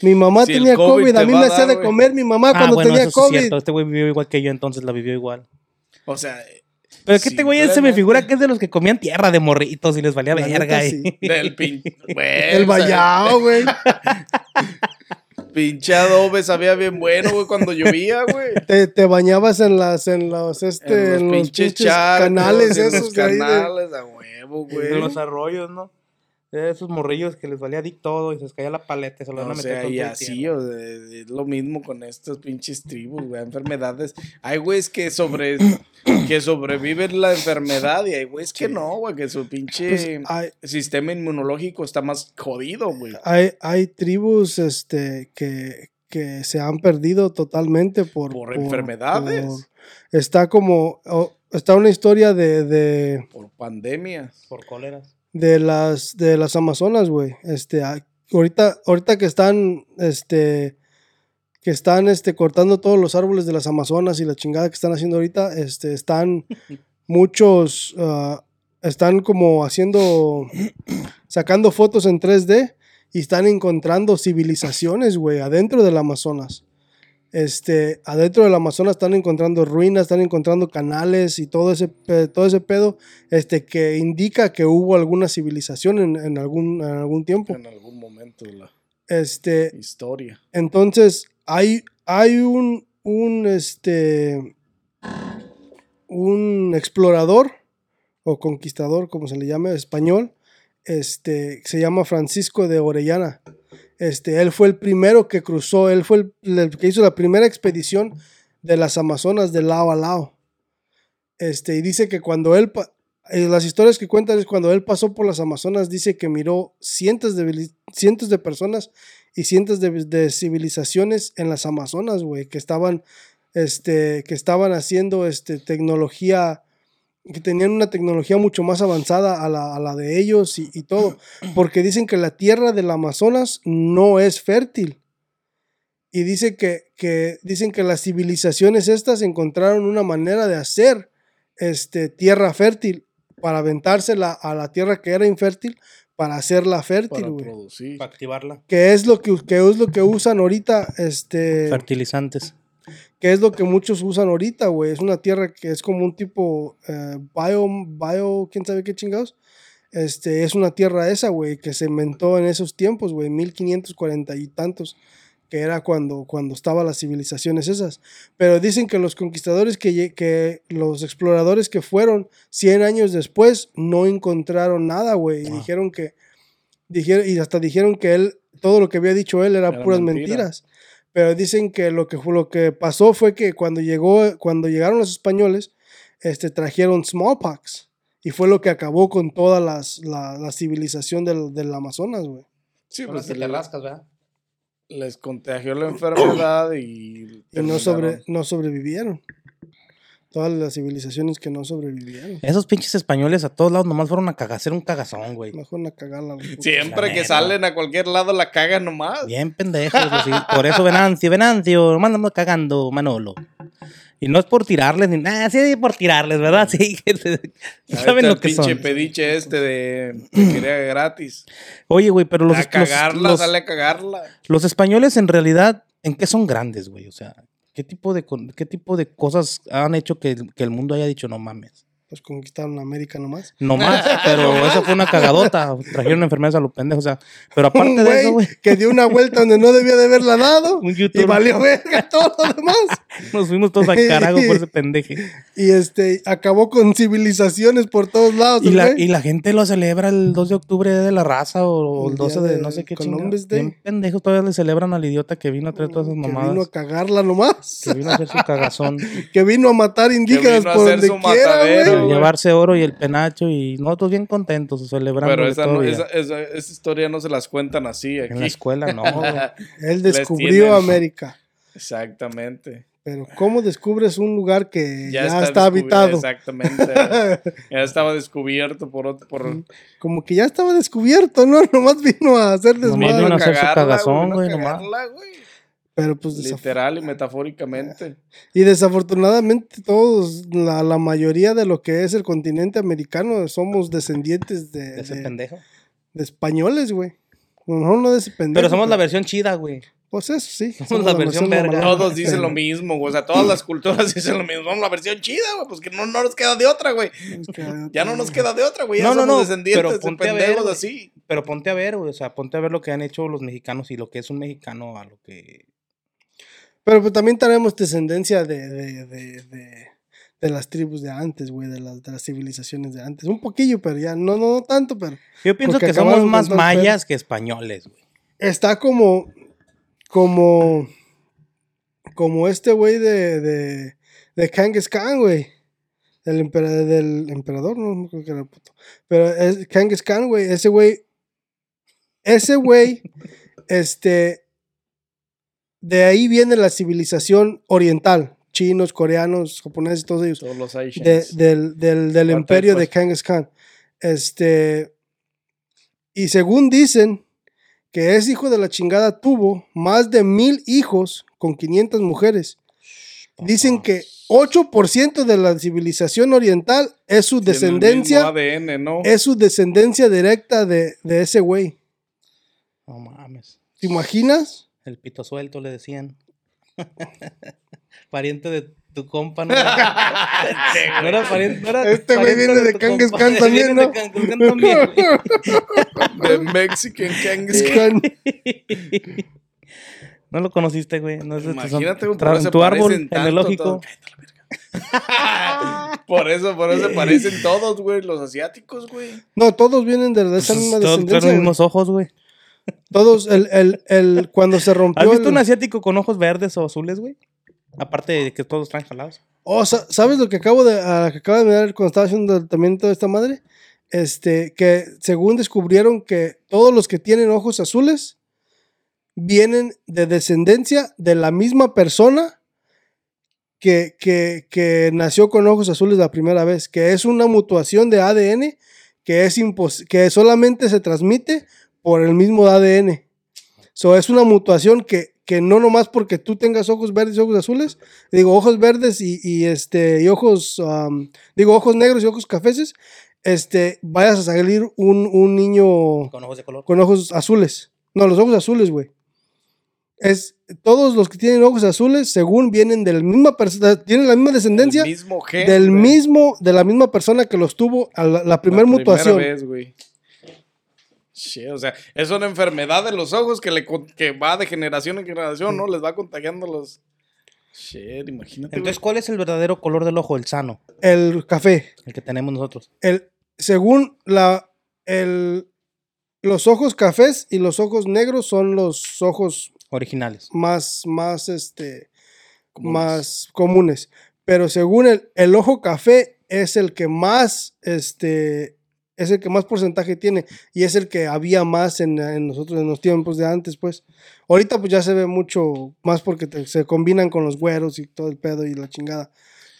mi mamá Si tenía COVID COVID, a mí me hacía de comer mi mamá ah, cuando bueno, tenía eso sí es COVID. cierto. Este güey vivió igual que yo, entonces la vivió igual. O sea, Pero es que Sí, este güey se me figura que es de los que comían tierra de morritos y les valía La verga. neta, sí. del pin... güey, El vallado, güey. Pinche adobe sabía bien bueno, güey, cuando llovía, güey. Te, te bañabas en las, en los, este, en los, pinches, charcos, canales en esos los de ahí de- canales, a huevo, güey. de los arroyos, ¿no? De esos morrillos que les valía dick todo y se les caía la paleta y se lo van a O meter sea, con y así, o de- es lo mismo con estas pinches tribus, güey, enfermedades. Hay güeyes que sobre que sobreviven la enfermedad y hay güeyes que no, güey, que su pinche Pues, hay, sistema inmunológico está más jodido, güey. hay, hay tribus este, que, que se han perdido totalmente por, Por enfermedades. por- está como, oh, está una historia de, de, Por pandemia. Por cóleras. De las, de las Amazonas, güey. Este, hay- ahorita, ahorita que están, este, que están, este, cortando todos los árboles de las Amazonas y la chingada que están haciendo ahorita, este, están muchos, ah, están como haciendo, sacando fotos en 3D y están encontrando civilizaciones, güey, adentro del Amazonas. Este, adentro del Amazonas están encontrando ruinas, están encontrando canales y todo ese, todo ese pedo, este, que indica que hubo alguna civilización en, en algún, en algún tiempo. En algún momento de la Este, historia. entonces, hay, hay un, un, este, un explorador o conquistador, como se le llame, español, este, se llama Francisco de Orellana. Este, él fue el primero que cruzó, él fue el, que hizo la primera expedición de las Amazonas de lado a lado. Este, y dice que cuando él, eh, las historias que cuentan es cuando él pasó por las Amazonas, dice que miró cientos de, cientos de personas y cientos de, de civilizaciones en las Amazonas, güey, que estaban, este, que estaban haciendo, este, tecnología, que tenían una tecnología mucho más avanzada a la, a la de ellos y, y todo, porque dicen que la tierra del Amazonas no es fértil. Y dice que, que, dicen que las civilizaciones estas encontraron una manera de hacer este, tierra fértil para aventársela a la tierra que era infértil para hacerla fértil, Para producir. Para activarla. Que es lo que, que es lo que usan ahorita, este, Fertilizantes. Que es lo que muchos usan ahorita, güey. Es una tierra que es como un tipo eh, bio, bio, quién sabe qué chingados. Este, es una tierra esa, güey, que se inventó en esos tiempos, güey, 1540 y tantos, que era cuando, cuando estaban las civilizaciones esas. Pero dicen que los conquistadores, que, que los exploradores que fueron 100 años después, no encontraron nada, güey. Y dijeron que, dijeron, y hasta dijeron que él, todo lo que había dicho él era, Era puras mentira. mentiras. Pero dicen que lo que, fue- lo que pasó fue que cuando, llegó, cuando llegaron los españoles, este, trajeron smallpox. Y fue lo que acabó con toda las, la, la civilización del, del Amazonas, güey. Sí, Ahora pues sí te le- rascas, ¿verdad? les contagió la enfermedad y. Y no, sobre, no sobrevivieron. Todas las civilizaciones que no sobrevivieron. Esos pinches españoles a todos lados nomás fueron a cagar, hacer un cagazón, güey. Mejor cagarla. güey. Siempre que salen a cualquier lado la cagan nomás. Bien pendejos, así. Por eso Venancio, Venancio, nomás andamos cagando, Manolo. Y no es por tirarles, ni nada, sí por tirarles, ¿verdad? Sí, que se- Ahí saben lo el que pinche son. pediche este de que quería gratis. Oye, güey, pero los, a cagarla, los- sale a cagarla. los españoles en realidad, ¿en qué son grandes, güey? O sea, ¿qué tipo de, qué tipo de cosas han hecho que, que el mundo haya dicho no mames? Pues conquistaron América nomás. No más, pero eso fue una cagadota. Trajeron enfermedades a los pendejos, o sea, pero aparte Un de eso, güey que dio una vuelta donde no debía de haberla dado. un Y valió verga todo lo demás. nos fuimos todos al carajo por ese pendeje. Y este, acabó con civilizaciones por todos lados. Y la, y la gente lo celebra el 2 de octubre de la raza o el El día 12 de de no sé qué. Day. Bien pendejos todavía le celebran al idiota que vino a traer todas esas que mamadas. vino a cagarla nomás. Que vino a hacer su cagazón. Que vino a matar indígenas a por donde quiera, güey. Güey. llevarse oro y el penacho y nosotros bien contentos celebrando Pero esa, no- todavía. esa, esa- esa historia no se las cuentan así En la escuela no, güey. Él descubrió. América. Exactamente. Pero ¿cómo descubres un lugar que ya, está, habitado? Exactamente. ya estaba descubierto por otro. Por, Como que ya estaba descubierto, ¿no? Nomás vino a hacer Nomás desmadre. vino a hacer su cagarla, cagazón, vino a güey, nomás. cagarla, güey. Pero pues desaf- Literal y metafóricamente. Y desafortunadamente todos, la, la mayoría de lo que es el continente americano somos descendientes de, De ese de- pendejo. de españoles, güey. Mejor no de ese pendejo. Pero somos la versión chida, güey. Pues eso sí. somos la versión verga. mamalona. Todos dicen Pero lo mismo, güey. O sea, todas las culturas dicen lo mismo. Somos la versión chida, güey. Pues que no, no nos queda de otra, güey. Ya no nos queda de otra, güey. Ya No, no, somos no, descendientes pero de ponte a ver, pendejos güey. así. Pero ponte a ver, güey. O sea, ponte a ver lo que han hecho los mexicanos y lo que es un mexicano a lo que. Pero pues también tenemos descendencia de, de, de, de, de las tribus de antes, güey, de las, de las civilizaciones de antes. Un poquillo, pero ya no, no, no tanto, pero Yo pienso que somos más el mayas que españoles, güey. está como, como, como este güey de, de, de Genghis Khan, güey. Del, empera- del emperador, no, creo que era puto. Pero es Genghis Khan, güey, ese güey, ese güey, este, de ahí viene la civilización oriental, chinos, coreanos, japoneses, todos ellos. Todos los de- del, del, del imperio de después. Genghis Khan. Este, y según dicen que ese hijo de la chingada tuvo más de mil hijos con 500 mujeres. Dicen que 8% de la civilización oriental es su descendencia, mismo ADN, ¿no? es su descendencia directa de, de ese güey. No mames. ¿Te imaginas? El pito suelto le decían. pariente de tu compa, ¿no? no era pariente, no era Este güey viene de tu también, de ¿no? Genghis Khan también, güey. De Mexican Kangas. Khan. No lo conociste, güey. No es de tu- Imagínate, eso se tu árbol genealógico. todos. por eso, por eso se parecen todos, güey, los asiáticos, güey. No, todos vienen de esa misma Todos descendencia. traen los mismos ojos, güey. Todos, el, el, el, cuando se rompió. ¿Has visto el- un asiático con ojos verdes o azules, güey? Aparte de que todos traen jalados. Oh, sa- ¿sabes lo que acabo de, a- que acabo de mirar cuando estaba haciendo también toda esta madre? Este, que según descubrieron que todos los que tienen ojos azules vienen de descendencia de la misma persona que, que, que nació con ojos azules la primera vez, que es una mutuación de ADN que, es impos- que solamente se transmite por el mismo ADN. So, es una mutuación que, que no nomás porque tú tengas ojos verdes y ojos azules, digo ojos verdes y, y, este y ojos am, digo ojos negros y ojos cafeses, este vayas a salir un, un niño Con ojos de color. con ojos azules. No, los ojos azules, güey. Es todos los que tienen ojos azules, según vienen de la misma persona, tienen la misma descendencia mismo gen, del güey. mismo, de la misma persona que los tuvo a la, la primera mutación. vez, güey. Shit, o sea, es una enfermedad de los ojos que, le, que va de generación en generación, ¿no? Les va contagiando los... Shit, imagínate, Entonces. ¿cuál es el verdadero color del ojo? El sano, El café. el que tenemos nosotros. El, según la, el, los ojos cafés y los ojos negros son los ojos Originales. más, más, este, Comunes. más comunes. Pero según el, el ojo café es el que más, este, es el que más porcentaje tiene y es el que había más en, en nosotros en los tiempos de antes, pues. Ahorita pues ya se ve mucho más porque te- se combinan con los güeros y todo el pedo y la chingada.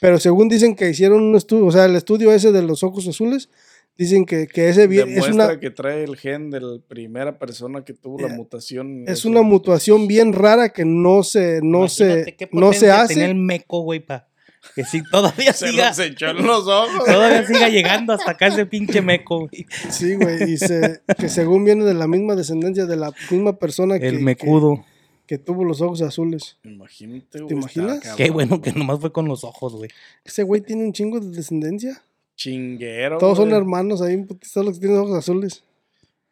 Pero según dicen que hicieron un estudio, o sea, el estudio ese de los ojos azules, dicen que, que ese vi- es Demuestra una, que trae el gen de la primera persona que tuvo la Eh, mutación. es Eso. una mutación bien rara que no se, no se, Imagínate no se potencia Tenía el hace. meco, güey, pa. Que sí, todavía Se siga. los echó en los ojos. Todavía siga llegando hasta acá ese pinche meco, güey. Sí, güey, y se, que según viene de la misma descendencia de la misma persona que, El mecudo. que tuvo los ojos azules. Imagínate, güey. ¿Te imaginas? Qué bueno que nomás fue con los ojos, güey. Ese güey tiene un chingo de descendencia. Chinguero. Todos son hermanos ahí, todos los que tienen ojos azules.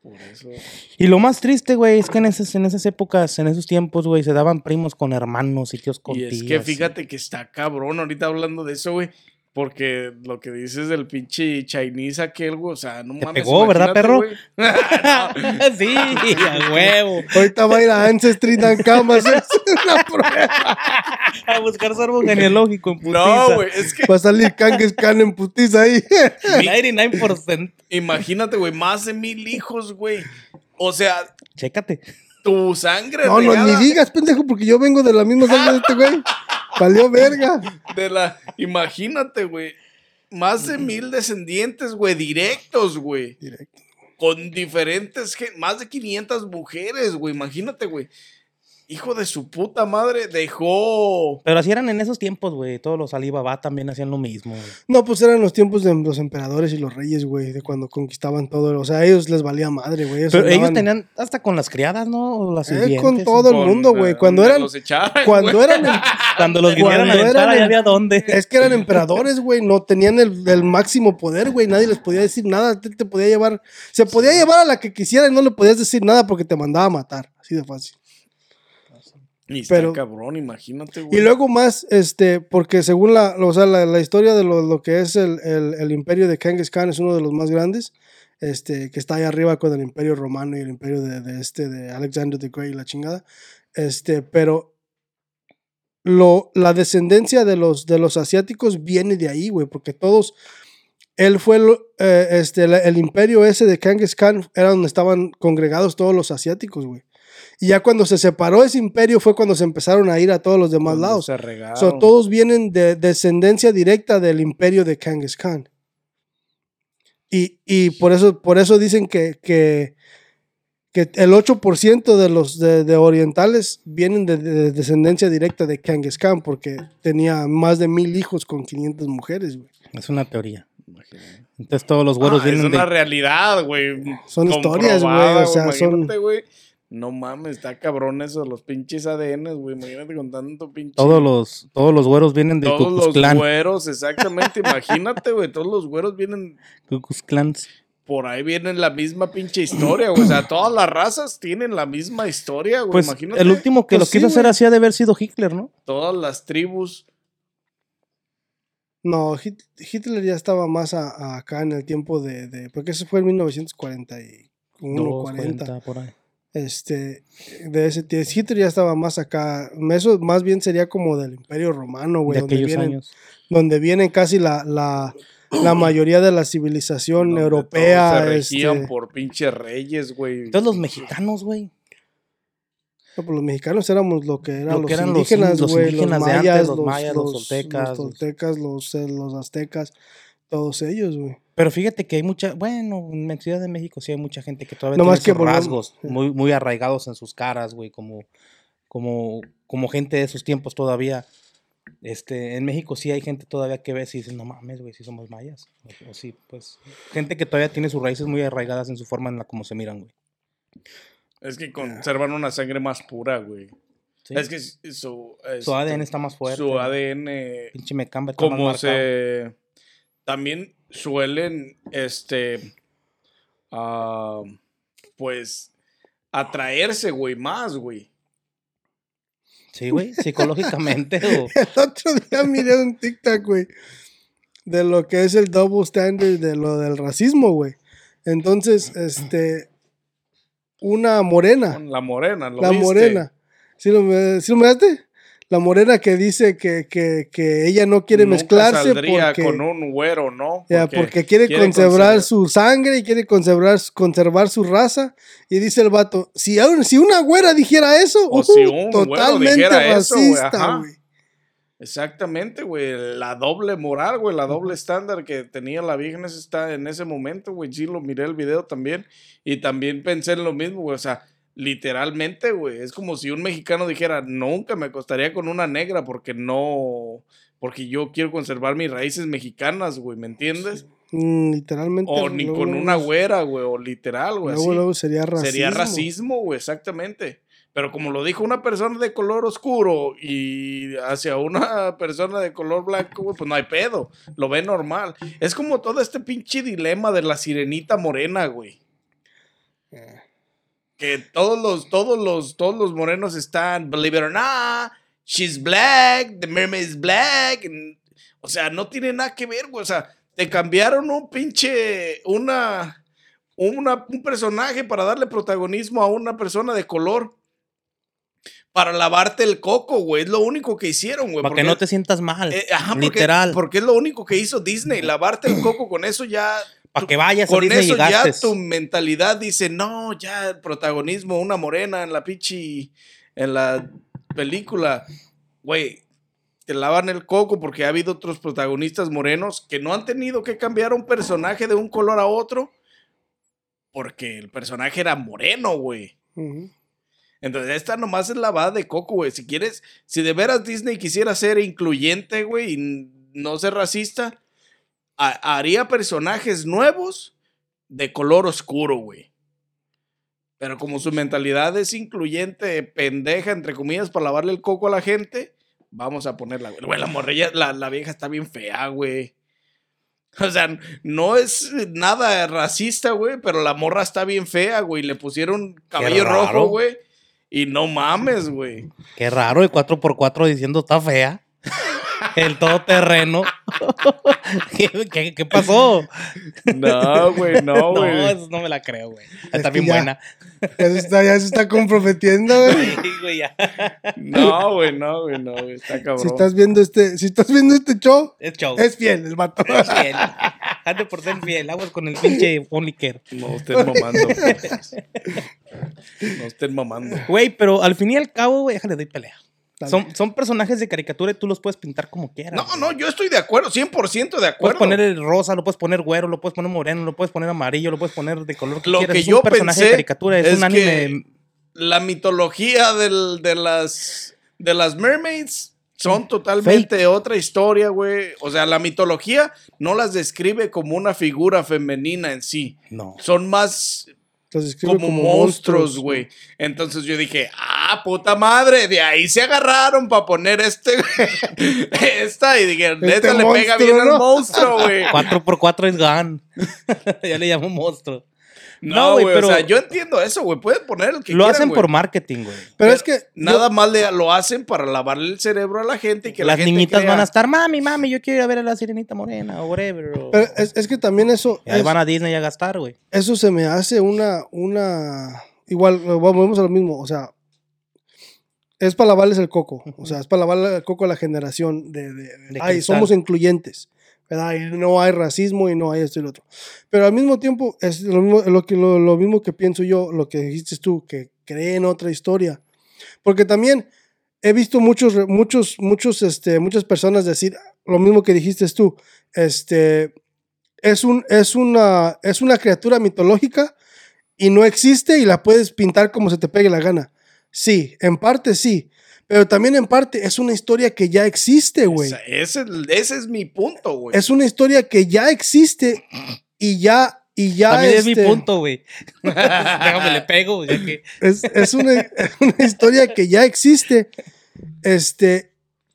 Por eso. Y lo más triste, güey, es que en esas, en esas épocas, en esos tiempos, güey, se daban primos con hermanos y tíos con Y es que fíjate que está cabrón ahorita hablando de eso, güey. Porque lo que dices del pinche Chinese aquel, güey, o sea, no Te mames. pegó, ¿verdad, perro? sí, a huevo. Ahorita va a ir a Ancestry and Camas una prueba. A buscar su árbol genealógico en putiza. No, güey, es que Va a salir Kanges Khan en putiza ahí. 99%. imagínate, güey, más de mil hijos, güey. O sea, Chécate. tu sangre No, no, ni regada digas, pendejo, porque yo vengo de la misma sangre de este güey. Valió verga. de la... Imagínate, güey. Más de mil descendientes, güey, directos, güey. Directo. Con diferentes, más de 500 mujeres, güey. Imagínate, güey. Hijo de su puta madre, dejó... Pero así eran en esos tiempos, güey. Todos los Alibaba también hacían lo mismo, güey. No, pues eran los tiempos de los emperadores y los reyes, güey, de cuando conquistaban todo. O sea, a ellos les valía madre, güey. Pero ellos andaban- tenían hasta con las criadas, ¿no? O las Eh, sirvientes. con todo el con, mundo, güey. Cuando eran, los echaran, cuando eran, Cuando los vinieron a Cuando aventar, eran ya en- había dónde. es que eran emperadores, güey. No tenían el, el máximo poder, güey. Nadie les podía decir nada. Te, te podía llevar, se podía llevar a la que quisiera y no le podías decir nada porque te mandaba a matar. Así de fácil. Y está pero- cabrón, imagínate, güey. Y luego más, este, porque según la, o sea, la, la historia de lo, lo que es el, el- el imperio de Genghis Khan es uno de los más grandes, este, que está ahí arriba con el imperio romano y el imperio de, de este, de Alexander the Great y la chingada, este, pero lo, la descendencia de los, de los asiáticos viene de ahí, güey, porque todos, él fue, lo- eh, este, el imperio ese de Genghis Khan era donde estaban congregados todos los asiáticos, güey. Y ya cuando se separó ese imperio fue cuando se empezaron a ir a todos los demás Cuando lados. Se regaron. So, todos vienen de descendencia directa del imperio de Genghis Khan. Y, y por, eso, por eso dicen que, que, que el 8% de los de, de orientales vienen de, de descendencia directa de Genghis Khan porque tenía más de mil hijos con 500 mujeres, güey. Es una teoría. Entonces todos los güeros Ah, es vienen una de... realidad, güey. Son historias, güey, o sea, son- güey. No mames, está cabrón eso, los pinches ADNs, güey. Imagínate con tanto pinche. Todos los, todos los güeros vienen de Todos los güeros, exactamente. Imagínate, güey. Todos los güeros vienen. Klans. Por ahí vienen la misma pinche historia, güey. O sea, todas las razas tienen la misma historia, güey. Pues Imagínate. el último que Pues lo quiso sí, hacer así ha de haber sido Hitler, ¿no? Todas las tribus. No, Hit- Hitler ya estaba más a- a acá en el tiempo de, de- Porque eso fue en 1941, Dos, 40. 40, por ahí. Este de ese tie- Hitler ya estaba más acá eso más bien sería como del Imperio Romano güey De donde vienen años. donde vienen casi la, la, la mayoría de la civilización donde europea todos Se regían este, por pinches reyes, güey. Entonces los mexicanos, güey. no, pues los mexicanos éramos lo que eran Lo los que eran los indígenas in- los indígenas de antes, los mayas, los toltecas, los los- toltecas los, eh, los aztecas todos ellos güey Pero fíjate que hay mucha, bueno, en Ciudad de México sí hay mucha gente que todavía Nomás tiene que sus volvemos- rasgos muy, muy arraigados en sus caras, güey, como como, como gente de esos tiempos todavía. Este, en México sí hay gente todavía que ve y dice, no mames, güey, si somos mayas. O, o sí, pues, gente que todavía tiene sus raíces muy arraigadas en su forma en la como se miran, güey. Es que conservan una sangre más pura, güey. Sí. Es que su, su este, ADN está más fuerte. Su ADN, Pinche mecamba está más como se. También suelen, este. ah, pues. Atraerse, güey, más, güey. Sí, güey, psicológicamente. o- El otro día miré un TikTok, güey, de lo que es el double standard de lo del racismo, güey. Entonces, este, una morena, La morena, ¿lo la viste? morena, ¿sí lo, ¿sí lo miraste? La morena que dice que, que, que ella no quiere Nunca mezclarse saldría porque, con un güero, ¿no? ya, porque quiere, conservar su sangre y quiere conservar, conservar su raza. Y dice el vato, si, aún- si una güera dijera eso, O si un güero totalmente racista, güey. Exactamente, güey. La doble moral, güey. La doble estándar que tenía la Virgen está en ese momento, güey. Sí, lo miré el video también. Y también pensé en lo mismo, güey. O sea, literalmente, güey. Es como si un mexicano dijera, nunca me acostaría con una negra porque no. Porque yo quiero conservar mis raíces mexicanas, güey. ¿Me entiendes? Mm, literalmente. O ni luego, con una güera, güey. O literal, güey. Luego, así. luego sería racismo. Sería racismo, güey, exactamente. Pero como lo dijo una persona de color oscuro y hacia una persona de color blanco, güey, pues no hay pedo. Lo ve normal. Es como todo este pinche dilema de la sirenita morena, güey. Eh. Que todos los, todos los, todos los morenos están, believe it or not, she's black, the mermaid is black. and- o sea, no tiene nada que ver, güey. O sea, te cambiaron un pinche, una, una, un personaje para darle protagonismo a una persona de color. Para lavarte el coco, güey. Es lo único que hicieron, güey. Para que porque- no te sientas mal. eh, ajá, porque- literal. Porque es lo único que hizo Disney. Lavarte el coco con eso ya Para que vayas a con Disney y eso ya tu mentalidad dice, no, ya el protagonismo, una morena en la pichi, en la película. Güey, te lavan el coco porque ha habido otros protagonistas morenos que no han tenido que cambiar un personaje de un color a otro porque el personaje era moreno, güey. Entonces, esta nomás es lavada de coco, güey. Si quieres, si de veras Disney quisiera ser incluyente, güey, y no ser racista, haría personajes nuevos de color oscuro, güey. Pero como su mentalidad es incluyente, pendeja, entre comillas, para lavarle el coco a la gente, vamos a ponerla, güey. Güey, la morrilla, la, la vieja está bien fea, güey. O sea, no es nada racista, güey, pero la morra está bien fea, güey. Le pusieron cabello rojo, güey. Y no mames, güey. Qué raro, el 4x4 diciendo está fea. El todoterreno. ¿Qué, qué, qué pasó? No, güey, no, No, güey. eso no me la creo, güey. Está bien ya- buena. Ya se está, ya se está comprometiendo, güey. Sí, güey, ya. No, güey, no, güey, no, güey. Está cabrón. Si estás viendo este, si estás viendo este show, Es show. es fiel el vato. Es fiel. Ande por ser fiel. Aguas con el pinche Onlyker. No estén mamando. pues. no estén mamando. Güey, pero al fin y al cabo, güey, déjale, doy pelea. Son, son personajes de caricatura y tú los puedes pintar como quieras. No, güey. no, yo estoy de acuerdo, 100% de Puedes acuerdo. poner el rosa, lo puedes poner güero, lo puedes poner moreno, lo puedes poner amarillo, lo puedes poner de color que Lo quieras. que es yo un personaje pensé de caricatura, es, es un que- anime. La mitología del- de, las, de las mermaids son totalmente otra historia, güey. O sea, la mitología no las describe como una figura femenina en sí. No. Son más Como, monstruos, güey. Entonces yo dije, ah, puta madre, de ahí se agarraron para poner este, esta, y dije, neta le pega bien ¿no? al monstruo, güey. 4x4 es GAN. ya le llamo monstruo. No, güey, pero- o sea, yo entiendo eso, güey, pueden poner el que Lo quieran, hacen por marketing, güey. Pero es que Nada más le, lo hacen para lavarle el cerebro a la gente y que la Las gente niñitas crea- van a estar, mami, mami, yo quiero ir a ver a la sirenita morena o whatever. o- pero es, es que también eso, Y ahí es- van a Disney a gastar, güey. eso se me hace una, una, igual, volvemos a lo mismo, o sea, es para lavarles el coco, o sea, es para lavarle el coco a la generación de, de- de, De ay, somos incluyentes, ¿verdad? Y no hay racismo y no hay esto y lo otro. Pero al mismo tiempo, es lo mismo, lo, que, lo, mismo que pienso yo, lo que dijiste tú, que creen otra historia. Porque también he visto muchos, muchos, muchos, este, muchas personas decir lo mismo que dijiste tú, este, es, un, es, una, es una criatura mitológica y no existe y la puedes pintar como se te pegue la gana. Sí, en parte sí. Pero también en parte es una historia que ya existe, güey. Ese, ese es mi punto, güey. Es una historia que ya existe y ya, y ya También es mi este, punto, güey. Déjame le pego, ya que. Es, es una, es una historia que ya existe. Este,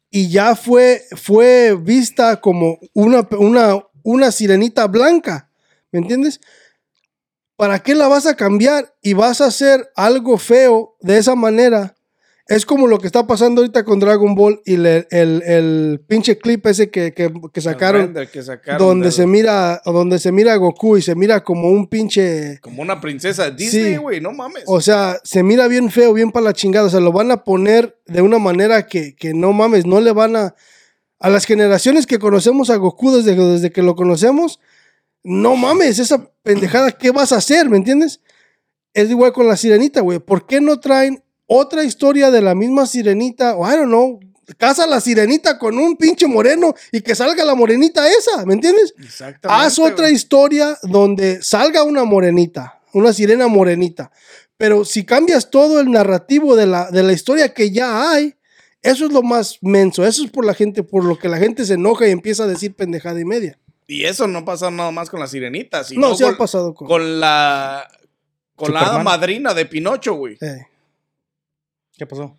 y ya fue, fue vista como una, una, una sirenita blanca. ¿Me entiendes? ¿Para qué la vas a cambiar y vas a hacer algo feo de esa manera? Es como lo que está pasando ahorita con Dragon Ball y le- el, el pinche clip ese que, que- que sacaron, que donde del- se mira donde se mira a Goku y se mira como un pinche Como una princesa Disney, Sí. güey, no mames. o sea, se mira bien feo, bien para la chingada. O sea, lo van a poner de una manera que, que no mames, no le van a. A las generaciones que conocemos a Goku desde, desde que lo conocemos, no mames, esa pendejada, ¿qué vas a hacer? ¿Me entiendes? Es igual con la sirenita, güey. ¿Por qué no traen otra historia de la misma sirenita? O I don't know. Casa la sirenita con un pinche moreno y que salga la morenita esa, ¿me entiendes? Exactamente. Haz otra historia donde salga una morenita, una sirena morenita. Pero si cambias todo el narrativo de la, de la historia que ya hay, eso es lo más menso. Eso es por la gente, por lo que la gente se enoja y empieza a decir pendejada y media. Y eso no pasa nada más con la sirenita, sino No, se ha con, pasado con. con la con la madrina de Pinocho, güey. Eh, ¿Qué pasó?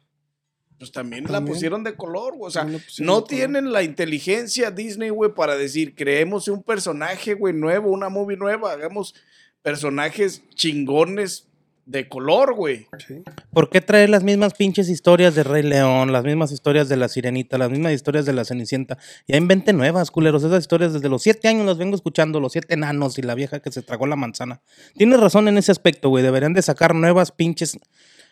Pues también, la pusieron de color, güey. O sea, no tienen la inteligencia Disney, güey, para decir, creemos un personaje, güey, nuevo, una movie nueva, hagamos personajes chingones de color, güey. sí. ¿Por qué traer las mismas pinches historias de Rey León, las mismas historias de la Sirenita, las mismas historias de la Cenicienta? Ya inventen nuevas, culeros. Esas historias desde los siete años las vengo escuchando, los siete enanos y la vieja que se tragó la manzana. Tienes razón en ese aspecto, güey. Deberían de sacar nuevas pinches.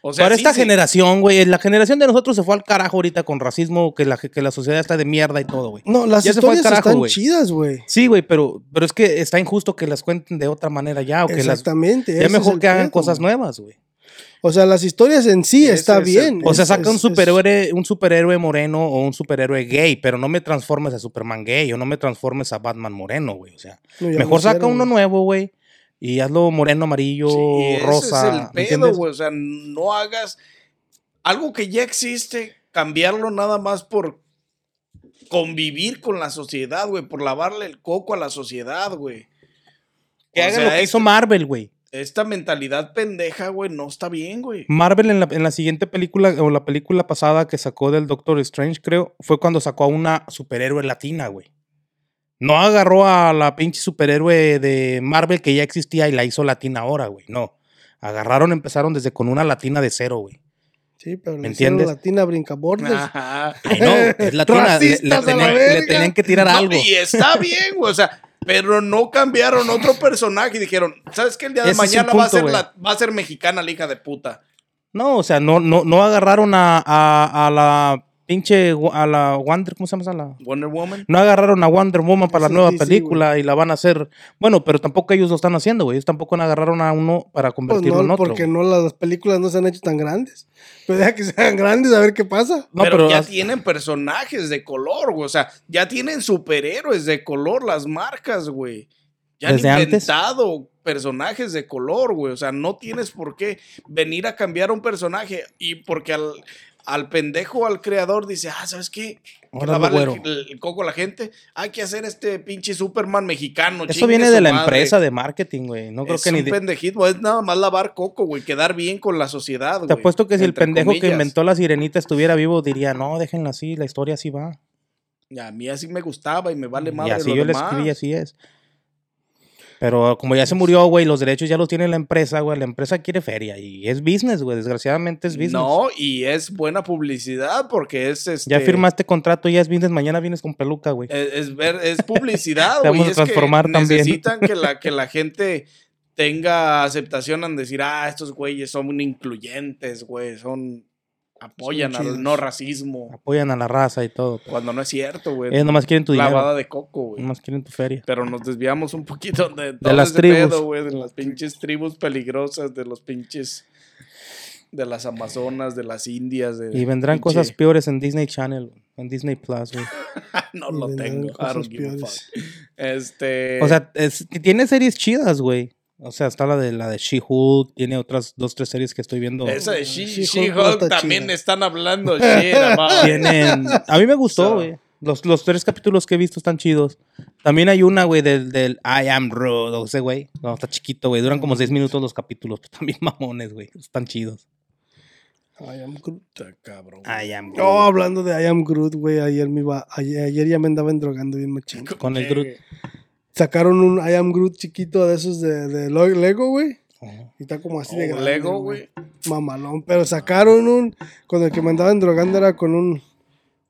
O sea, Para sí, esta sí. generación, güey. La generación de nosotros se fue al carajo ahorita con racismo, que la, que la sociedad está de mierda y todo, güey. No, las Ya se fue al historias carajo, están chidas, güey. Sí, güey, pero, pero es que está injusto que las cuenten de otra manera ya, o que las. Exactamente. Ya ese es mejor que hagan pedo, cosas nuevas, güey. O sea, las historias en sí Ese está es bien. O sea, Es- saca un es- superhéroe, un superhéroe moreno o un superhéroe gay, pero no me transformes a Superman gay o no me transformes a Batman moreno, güey. O sea, No, ya mejor saca uno nuevo, güey, y hazlo moreno, amarillo, Sí, ese rosa. es el ¿me pedo, entiendes? güey. O sea, no hagas algo que ya existe, cambiarlo nada más por convivir con la sociedad, güey, por lavarle el coco a la sociedad, güey. Que O hagan sea, lo que hizo Marvel, güey. Esta mentalidad pendeja, güey, no está bien, güey. Marvel en la, en la siguiente película, o la película pasada que sacó del Doctor Strange, creo, fue cuando sacó a una superhéroe latina, güey. No agarró a la pinche superhéroe de Marvel que ya existía y la hizo latina ahora, güey. No. Agarraron, empezaron desde con una latina de cero, güey. Sí, pero ¿Me entiendes? latina brincabordes. Ajá. Ay, no, es latina. le, le tenían, le verga. tenían que tirar No, algo. y está bien, güey. O sea, pero no cambiaron otro personaje y dijeron, ¿sabes qué? El día de Ese mañana va, a ser güey. la, va a ser mexicana la hija de puta. No, o sea, no, no, no agarraron a, a, a la pinche, a la Wonder, ¿cómo se llama? La, Wonder Woman. no agarraron a Wonder Woman para la nueva DC, película y la van a hacer. Bueno, pero tampoco ellos lo están haciendo, güey. Ellos tampoco agarraron a uno para Pues convertirlo en no, otro. porque no las películas no se han hecho tan grandes. Pues deja que sean grandes a ver qué pasa. No, pero, pero ya tienen personajes de color, güey. O sea, ya tienen superhéroes de color las marcas, güey. Ya han antes. inventado personajes de color, güey. O sea, no tienes por qué venir a cambiar un personaje y porque al, al pendejo, al creador, dice, ah, ¿sabes qué? Lavarle el, el coco a la gente. Hay que hacer este pinche Superman mexicano. Eso viene de la madre". empresa de marketing, güey. No creo es que ni. un de- pendejismo, es nada más lavar coco, güey, quedar bien con la sociedad, güey. Te apuesto que si el pendejo que inventó la sirenita estuviera vivo, diría, no, déjenla así, la historia así va. Y a mí así me gustaba y me vale y madre así lo yo le demás. escribí, así es. Pero como ya se murió, güey, los derechos ya los tiene la empresa, güey. La empresa quiere feria y es business, güey. Desgraciadamente es business. No, y es buena publicidad porque es este. Ya firmaste contrato, ya es business. Mañana vienes con peluca, güey. Es, es ver, es publicidad, güey. vamos a es que transformar también. Necesitan que la, que la gente tenga aceptación en decir, ah, estos güeyes son incluyentes, güey, son. Apoyan Son chidos. al no racismo. Apoyan a la raza y todo. Cuando no es cierto, güey. Ellos nomás quieren tu dinero. Lavada de coco, güey. Nomás quieren tu feria. Pero nos desviamos un poquito de, todo las ese tribus. pedo, güey, de las pinches tribus peligrosas, de los pinches. de las Amazonas, de las Indias. De Y vendrán pinche- cosas peores en Disney Channel, en Disney Plus, güey. no Y lo tengo. I don't give a peores. fuck. Este. O sea, es- tiene series chidas, güey. O sea, está la de la de She-Hulk, tiene otras dos, tres series que estoy viendo. Esa de She- She-Hulk también chida. están hablando shit Tienen. A mí me gustó, So- güey. Los, los tres capítulos que he visto están chidos. También hay una, güey, del, del I Am Rude, o ese, güey. No, está chiquito, güey. Duran como seis minutos los capítulos, pero también mamones, güey. Están chidos. I am Groot. Cabrón. I Am Groot. Oh, hablando de I am Groot, güey, ayer me iba, ayer, ayer ya me andaba drogando bien machín. Con el ¿Qué, Groot. Sacaron un I am Groot chiquito de esos de, de Lego, güey. Ajá. Y está como así Oh, de grande, Lego, güey. Mamalón. Pero sacaron un. Con el que me andaban drogando era con un.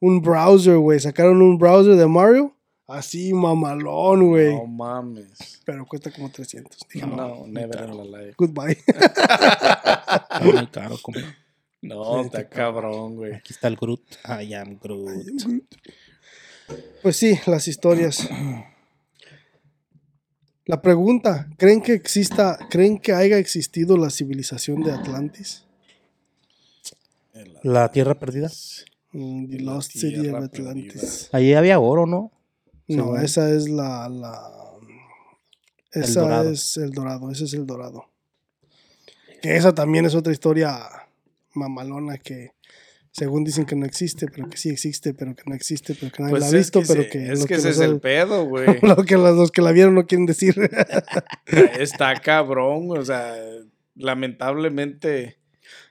Un browser, güey. Sacaron un browser de Mario. Así, mamalón, güey. No mames. Pero cuesta como 300. Dije, no. No, never in la life. Goodbye. Está muy caro, compa. No, está cabrón, güey. Aquí está el Groot. I Am Groot. pues sí, las historias. La pregunta, ¿creen que exista, creen que haya existido la civilización de Atlantis? La Tierra Perdida. Mm, The La Lost City of Atlantis. Allí había oro, ¿no? No, Según- esa es la, la esa es el dorado, ese es el dorado. Que esa también es otra historia mamalona que según dicen que no existe, pero que sí existe, pero que no existe, pero que nadie Pues la ha visto, que pero que es lo que que ese es el pedo, güey. lo que los, los que la vieron no quieren decir. Está cabrón, o sea, lamentablemente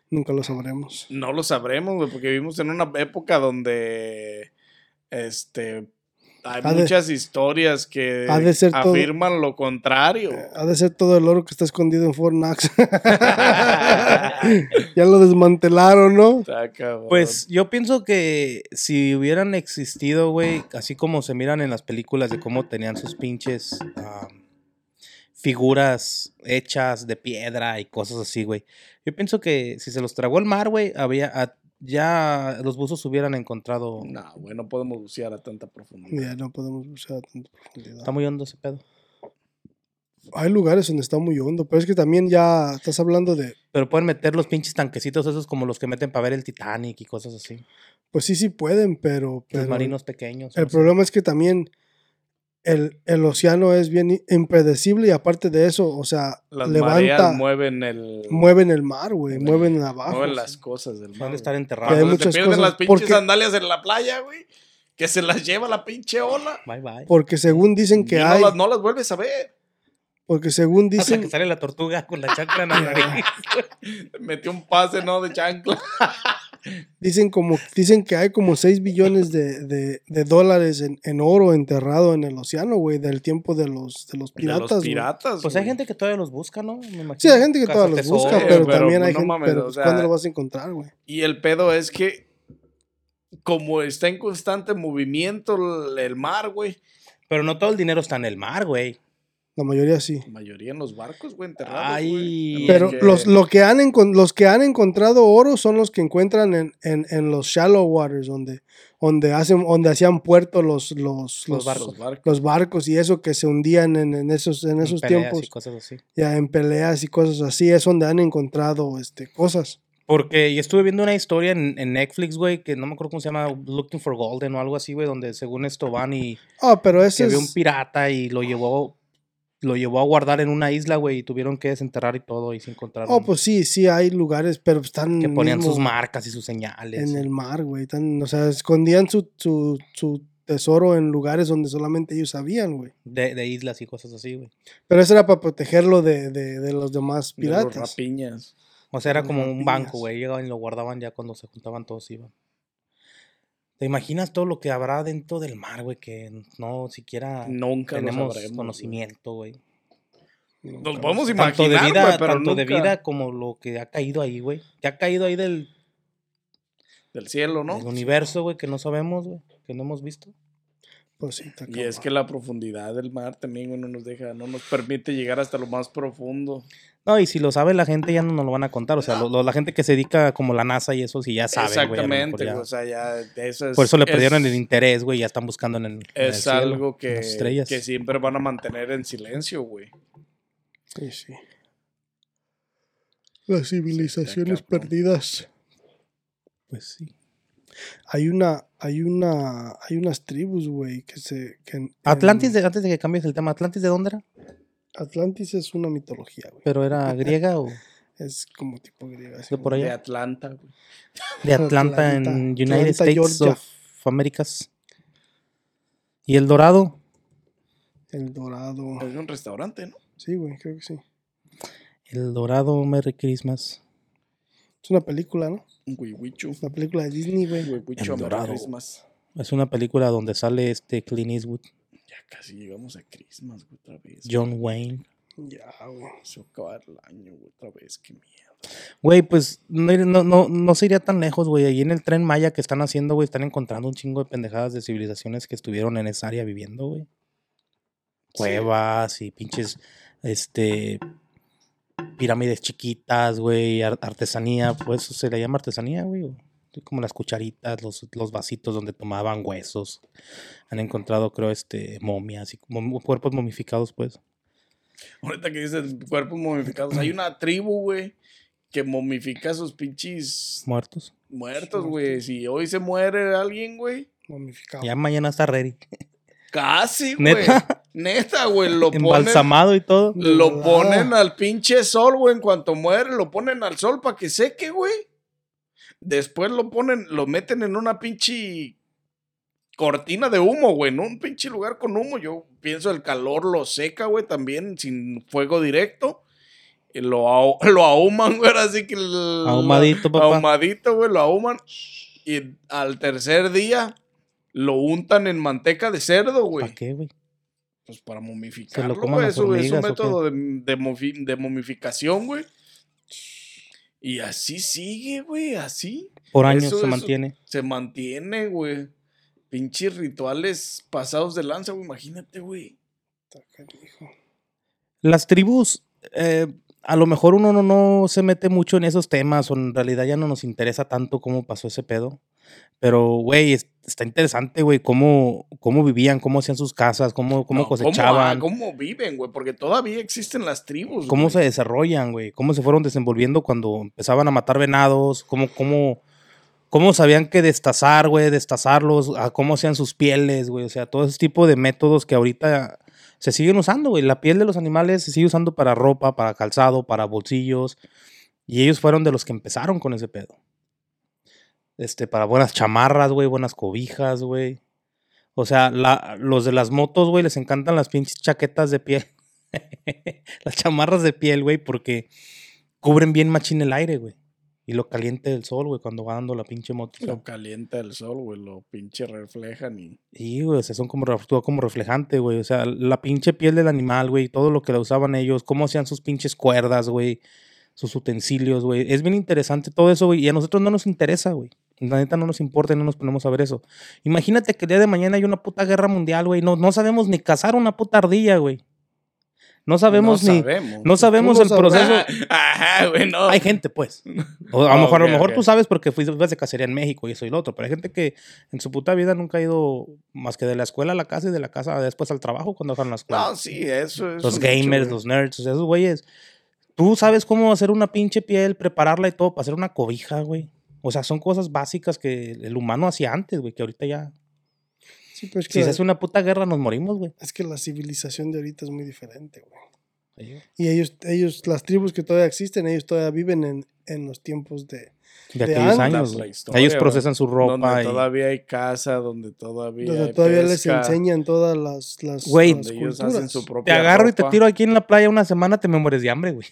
Nunca lo sabremos. no lo sabremos, güey, porque vivimos en una época donde este hay Ha de- muchas historias que ha de ser todo- afirman lo contrario. Ha de ser todo el oro que está escondido en Fort Knox. ya lo desmantelaron, ¿no? Está. Pues yo pienso que si hubieran existido, güey, así como se miran en las películas de cómo tenían sus pinches figuras hechas de piedra y cosas así, güey. Yo pienso que si se los tragó el mar, güey, había a- ya los buzos hubieran encontrado. no, güey, no podemos bucear a tanta profundidad. Ya no podemos buscar a tanta profundidad. Está muy hondo ese pedo. Hay lugares donde está muy hondo, pero es que también ya estás hablando de, Pero pueden meter los pinches tanquecitos esos como los que meten para ver el Titanic y cosas así. pues sí, sí pueden, pero, Los marinos pequeños. el no sé. problema es que también el, el océano es bien impredecible y aparte de eso, o sea, Las levanta, mueven el mueven el mar, güey, mueven abajo. mueven las cosas del mar. Van a güey. estar Que hay enterrados. Se muchas pierden cosas, las pinches porque- sandalias en la playa, güey, que se las lleva la pinche ola. Bye bye. Porque según dicen que y no hay, las, no las vuelves a ver. porque según Hasta dicen, que sale la tortuga con la chancla en la nariz. Metió un pase, ¿no? De chancla. dicen como, dicen que hay como 6 billones de, de- de dólares en, en oro enterrado en el océano, güey, del tiempo de los, de los De piratas. los güey. piratas. Pues hay gente que todavía los busca, ¿no? Me. Sí, hay gente que todavía los busca, pero, pero, también pues, hay no gente, mames, pero o sea- ¿cuándo lo vas a encontrar, güey? Y el pedo es que, como está en constante movimiento el, el mar, güey. Pero no todo el dinero está en el mar, güey. La mayoría sí. La mayoría en los barcos, güey, enterrados. Ay, güey. Pero que- los, lo que han encon- los que han encontrado oro son los que encuentran en, en, en los shallow waters, donde, donde, hacen, donde hacían puerto los, los, los, los barcos. Los barcos. los barcos y eso que se hundían en, en esos, en En esos peleas tiempos, y cosas así. ya en peleas y cosas así, es donde han encontrado este, cosas. Porque yo estuve viendo una historia en, en Netflix, güey, que no me acuerdo cómo se llama, Looking for Golden o algo así, güey, donde según esto van y Ah, pero que ese había un es... pirata y lo llevó lo llevó a guardar en una isla, güey, y tuvieron que desenterrar y todo y se encontraron Oh, pues sí, sí hay lugares, pero están que ponían mismo sus marcas y sus señales. en el mar, güey. O sea, escondían su, su, su tesoro en lugares donde solamente ellos sabían, güey. de, de islas y cosas así, güey. Pero eso era para protegerlo de, de, de los demás De los piratas. rapiñas. O sea, era como un rapiñas. banco, güey. Llegaban y lo guardaban ya cuando se juntaban todos iban. ¿Te imaginas todo lo que habrá dentro del mar, güey? Que no siquiera Nunca tenemos sabremos, conocimiento, güey. Nos podemos Tanto imaginar, de vida, güey, pero tanto de vida como lo que ha caído ahí, güey. Que ha caído ahí del, del cielo, ¿no? del universo, güey, que no sabemos, güey. Que no hemos visto. Pues sí, está Y es que la profundidad del mar también güey, no nos deja, no nos permite llegar hasta lo más profundo. No, y si lo sabe la gente ya no nos lo van a contar. O sea, lo- lo- la gente que se dedica como la NASA y eso, sí ya sabe, Exactamente, güey. güey, o sea, ya eso es Por eso le es- perdieron el interés, güey. Ya están buscando en el, en el Es cielo, algo en que, las estrellas. que siempre van a mantener en silencio, güey. Sí, sí. Las civilizaciones perdidas. Pues sí. Hay una, hay una, hay unas tribus, güey, que se... Que en- Atlantis, en- de- antes de que cambies el tema, ¿Atlantis de dónde era? Atlantis es una mitología, güey. Pero era griega o Es como tipo griega. así de por De allá. Atlanta, güey. De Atlanta, Atlanta. en United Atlanta, States Georgia. of Americas. ¿Y el dorado? El dorado. Es un restaurante, ¿no? Sí, güey, creo que sí. El dorado, Merry Christmas. Es una película, ¿no? Un huihuichu. Es una película de Disney, güey. El Merry Dorado. Christmas. Es una película donde sale este Clint Eastwood, Ya casi llegamos a Christmas, güey, otra vez. John Wayne. Ya, güey. Se va a acabar el año, güey, otra vez. Qué mierda. Güey, pues no, no, no, no se iría tan lejos, güey. Ahí en el tren Maya que están haciendo, güey, están encontrando un chingo de pendejadas de civilizaciones que estuvieron en esa área viviendo, güey. Cuevas y pinches, este, pirámides chiquitas, güey, ar- artesanía, pues se le llama artesanía, güey. Como las cucharitas, los, los vasitos donde tomaban huesos. Han encontrado, creo, este, momias y mom- cuerpos momificados, pues. Ahorita que dices cuerpos momificados, hay una tribu, güey, que momifica a sus pinches Muertos. muertos, güey. Si hoy se muere alguien, güey, Momificado. Ya mañana está ready. casi, güey. ¿Neta? Neta, güey, lo ponen. Embalsamado y todo. Lo ponen al pinche sol, güey. En cuanto muere, lo ponen al sol para que seque, güey. Después lo ponen, lo meten en una pinche cortina de humo, güey. En un pinche lugar con humo. Yo pienso el calor lo seca, güey, también, sin fuego directo. Y lo, ahu- lo ahuman, güey, así que... el- Ahumadito, papá. Ahumadito, güey, lo ahuman. Y al tercer día lo untan en manteca de cerdo, güey. ¿Para qué, güey? Pues para momificarlo, güey. Eso es un método de, de momificación, güey. Y así sigue, güey, así. Por años Eso- se eso- mantiene. Se mantiene, güey. Pinches rituales pasados de lanza, güey. Imagínate, güey. Las tribus, eh, a lo mejor uno no, no se mete mucho en esos temas o en realidad ya no nos interesa tanto cómo pasó ese pedo. Pero, güey, es- está interesante, güey, cómo, cómo vivían, cómo hacían sus casas, cómo, cómo No, cosechaban, ¿cómo, cómo viven, güey? Porque todavía existen las tribus, cómo se desarrollan, güey, cómo se fueron desenvolviendo cuando empezaban a matar venados, cómo, cómo, cómo sabían que destazar, güey, destazarlos, a cómo hacían sus pieles, güey, o sea, todo ese tipo de métodos que ahorita se siguen usando, güey. La piel de los animales se sigue usando para ropa, para calzado, para bolsillos, y ellos fueron de los que empezaron con ese pedo. Este, para buenas chamarras, güey, buenas cobijas, güey. O sea, la, los de las motos, güey, les encantan las pinches chaquetas de piel. las chamarras de piel, güey, porque cubren bien machín el aire, güey. Y lo caliente del sol, güey, cuando va dando la pinche moto. Lo calienta el sol, güey. Lo pinche reflejan y... Sí, güey, o sea, son como, como reflejante, güey. O sea, la pinche piel del animal, güey, todo lo que la usaban ellos, cómo hacían sus pinches cuerdas, güey, sus utensilios, güey. Es bien interesante todo eso, güey, y a nosotros no nos interesa, güey. La neta no nos importa y no nos ponemos a ver eso. Imagínate que el día de mañana hay una puta guerra mundial, güey. No, no sabemos ni cazar una puta ardilla, güey. No sabemos no ni. Sabemos. No sabemos ¿Cómo el sabrás? proceso. Ajá, güey, no. Hay gente, pues. O a lo mejor, a lo mejor tú sabes porque fuiste de cacería en México y eso y lo otro, pero hay gente que en su puta vida nunca ha ido más que de la escuela a la casa y de la casa después al trabajo cuando dejan la escuela. No, sí, eso es. los gamers, los nerds, o sea, esos güeyes. Tú sabes cómo hacer una pinche piel, prepararla y todo para hacer una cobija, güey. O sea, son cosas básicas que el humano hacía antes, güey, que ahorita ya. Sí, pero es que, Si se hace una puta guerra, nos morimos, güey. es que la civilización de ahorita es muy diferente, güey. Y ellos, ellos, las tribus que todavía existen, ellos todavía viven en, en los tiempos de... De De aquellos antes. años. Prehistoria, Ellos procesan su ropa. Donde y- todavía hay casa, donde todavía. Donde hay todavía les enseñan todas las, las, Güey. las Donde ellos culturas. hacen su Te propia. agarro y te tiro aquí en la playa una semana, te me mueres de hambre, güey.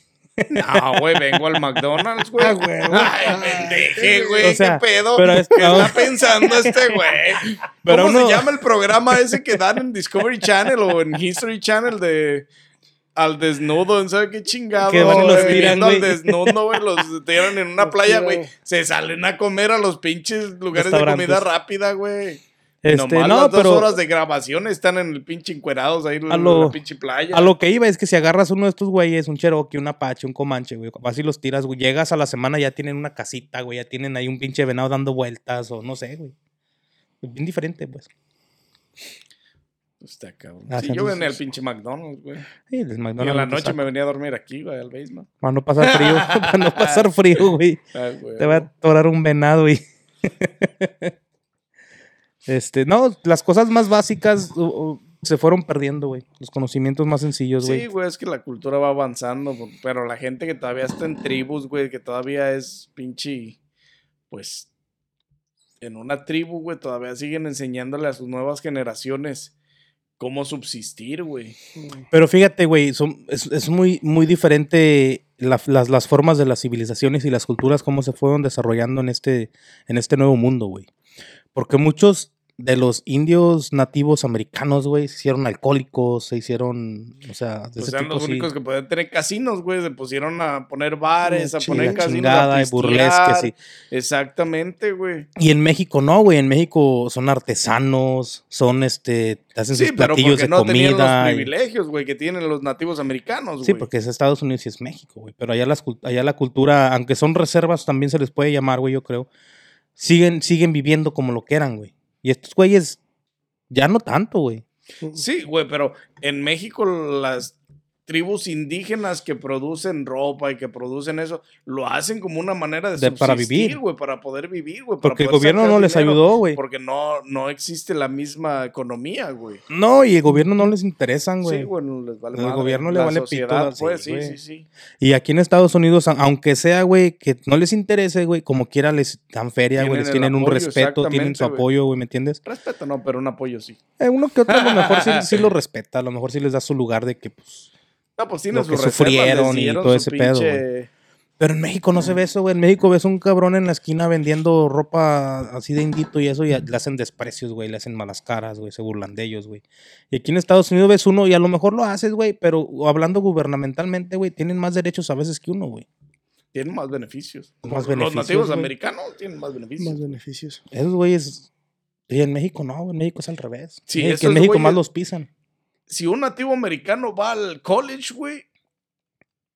No, güey, vengo al McDonald's, güey. Ah, güey. Ay, pendeje, güey. O sea, ¿Qué pedo? pero es- ¿Qué está pensando este güey? Pero ¿Cómo uno- se llama el programa ese que dan en Discovery Channel o en History Channel de al desnudo, en sabe qué chingado? Que van y los güey, tiran, al güey. desnudo, güey, los tiran en una playa, güey. Se salen a comer a los pinches lugares de comida rápida, güey. Este, Nomás no, las dos pero horas de grabación están en el pinche encuerados ahí en A lo- la pinche playa. a lo que iba es que si agarras uno de estos güeyes, un Cherokee, un Apache, un Comanche, güey, así los tiras, güey, llegas a la semana ya tienen una casita, güey, ya tienen ahí un pinche venado dando vueltas o no sé, güey. Bien diferente, pues. Está cabrón. Ah, Sí, yo venía al pinche McDonald's, güey. Sí, el Y en McDonald's la noche me venía a dormir aquí, güey, al basement. Para no pasar frío, para no pasar frío, güey. Güey. Te va a atorar un venado y. este, no, las cosas más básicas, o- o se fueron perdiendo, güey. Los conocimientos más sencillos, güey. Sí, güey, es que la cultura va avanzando, pero la gente que todavía está en tribus, güey, que todavía es pinche, pues, en una tribu, güey, todavía siguen enseñándole a sus nuevas generaciones cómo subsistir, güey. Pero fíjate, güey, son- es, es muy, muy diferente la- las, las formas de las civilizaciones y las culturas, cómo se fueron desarrollando en este, en este nuevo mundo, güey. Porque muchos de los indios nativos americanos, güey, se hicieron alcohólicos, se hicieron, o sea, de Pues ese eran tipo los sí. únicos que podían tener casinos, güey. Se pusieron a poner bares, a poner casinos. chingada, a y burlesque, sí. Exactamente, güey. Y en México no, güey. En México son artesanos, son este, hacen Sí, sus pero platillos porque de no tenían los comida. y- privilegios, güey, que tienen los nativos americanos, güey. Sí, porque es Estados Unidos y es México, güey. Pero allá, las, allá la cultura, aunque son reservas, también se les puede llamar, güey, yo creo. Siguen, siguen viviendo como lo que eran, güey. Y estos güeyes, ya no tanto, güey. Sí, güey, pero en México las tribus indígenas que producen ropa y que producen eso, lo hacen como una manera de, De- para vivir. güey, para poder vivir, güey. Porque el gobierno no les ayudó, güey. Porque no, no existe la misma economía, güey. No, y el gobierno no les interesan, güey. Sí, güey, no les vale El madre. gobierno le La vale pito, sociedad, pues, sí, sí, sí. Y aquí en Estados Unidos, aunque sea, güey, que no les interese, güey, como quiera les dan feria, güey, les tienen un respeto, tienen su apoyo, güey, ¿me entiendes? Respeto, no, pero un apoyo sí. Eh, uno que otro a lo mejor sí, sí lo respeta, a lo mejor sí les da su lugar de que, pues... No, pues tienen Lo que sufrieron y todo su ese pedo, pinche- Pero en México no se ve eso, güey. En México ves un cabrón en la esquina vendiendo ropa así de indito y eso y le hacen desprecios, güey. Le hacen malas caras, güey. Se burlan de ellos, güey. Y aquí en Estados Unidos ves uno y a lo mejor lo haces, güey. Pero hablando gubernamentalmente, güey, tienen más derechos a veces que uno, güey. Tienen más beneficios. Más Los beneficios, nativos güey. americanos tienen más beneficios. Más beneficios. Esos güeyes... Y en México no, güey. En México es al revés. Sí, Eh, que en México más güeyes- los pisan. Si un nativo americano va al college, güey,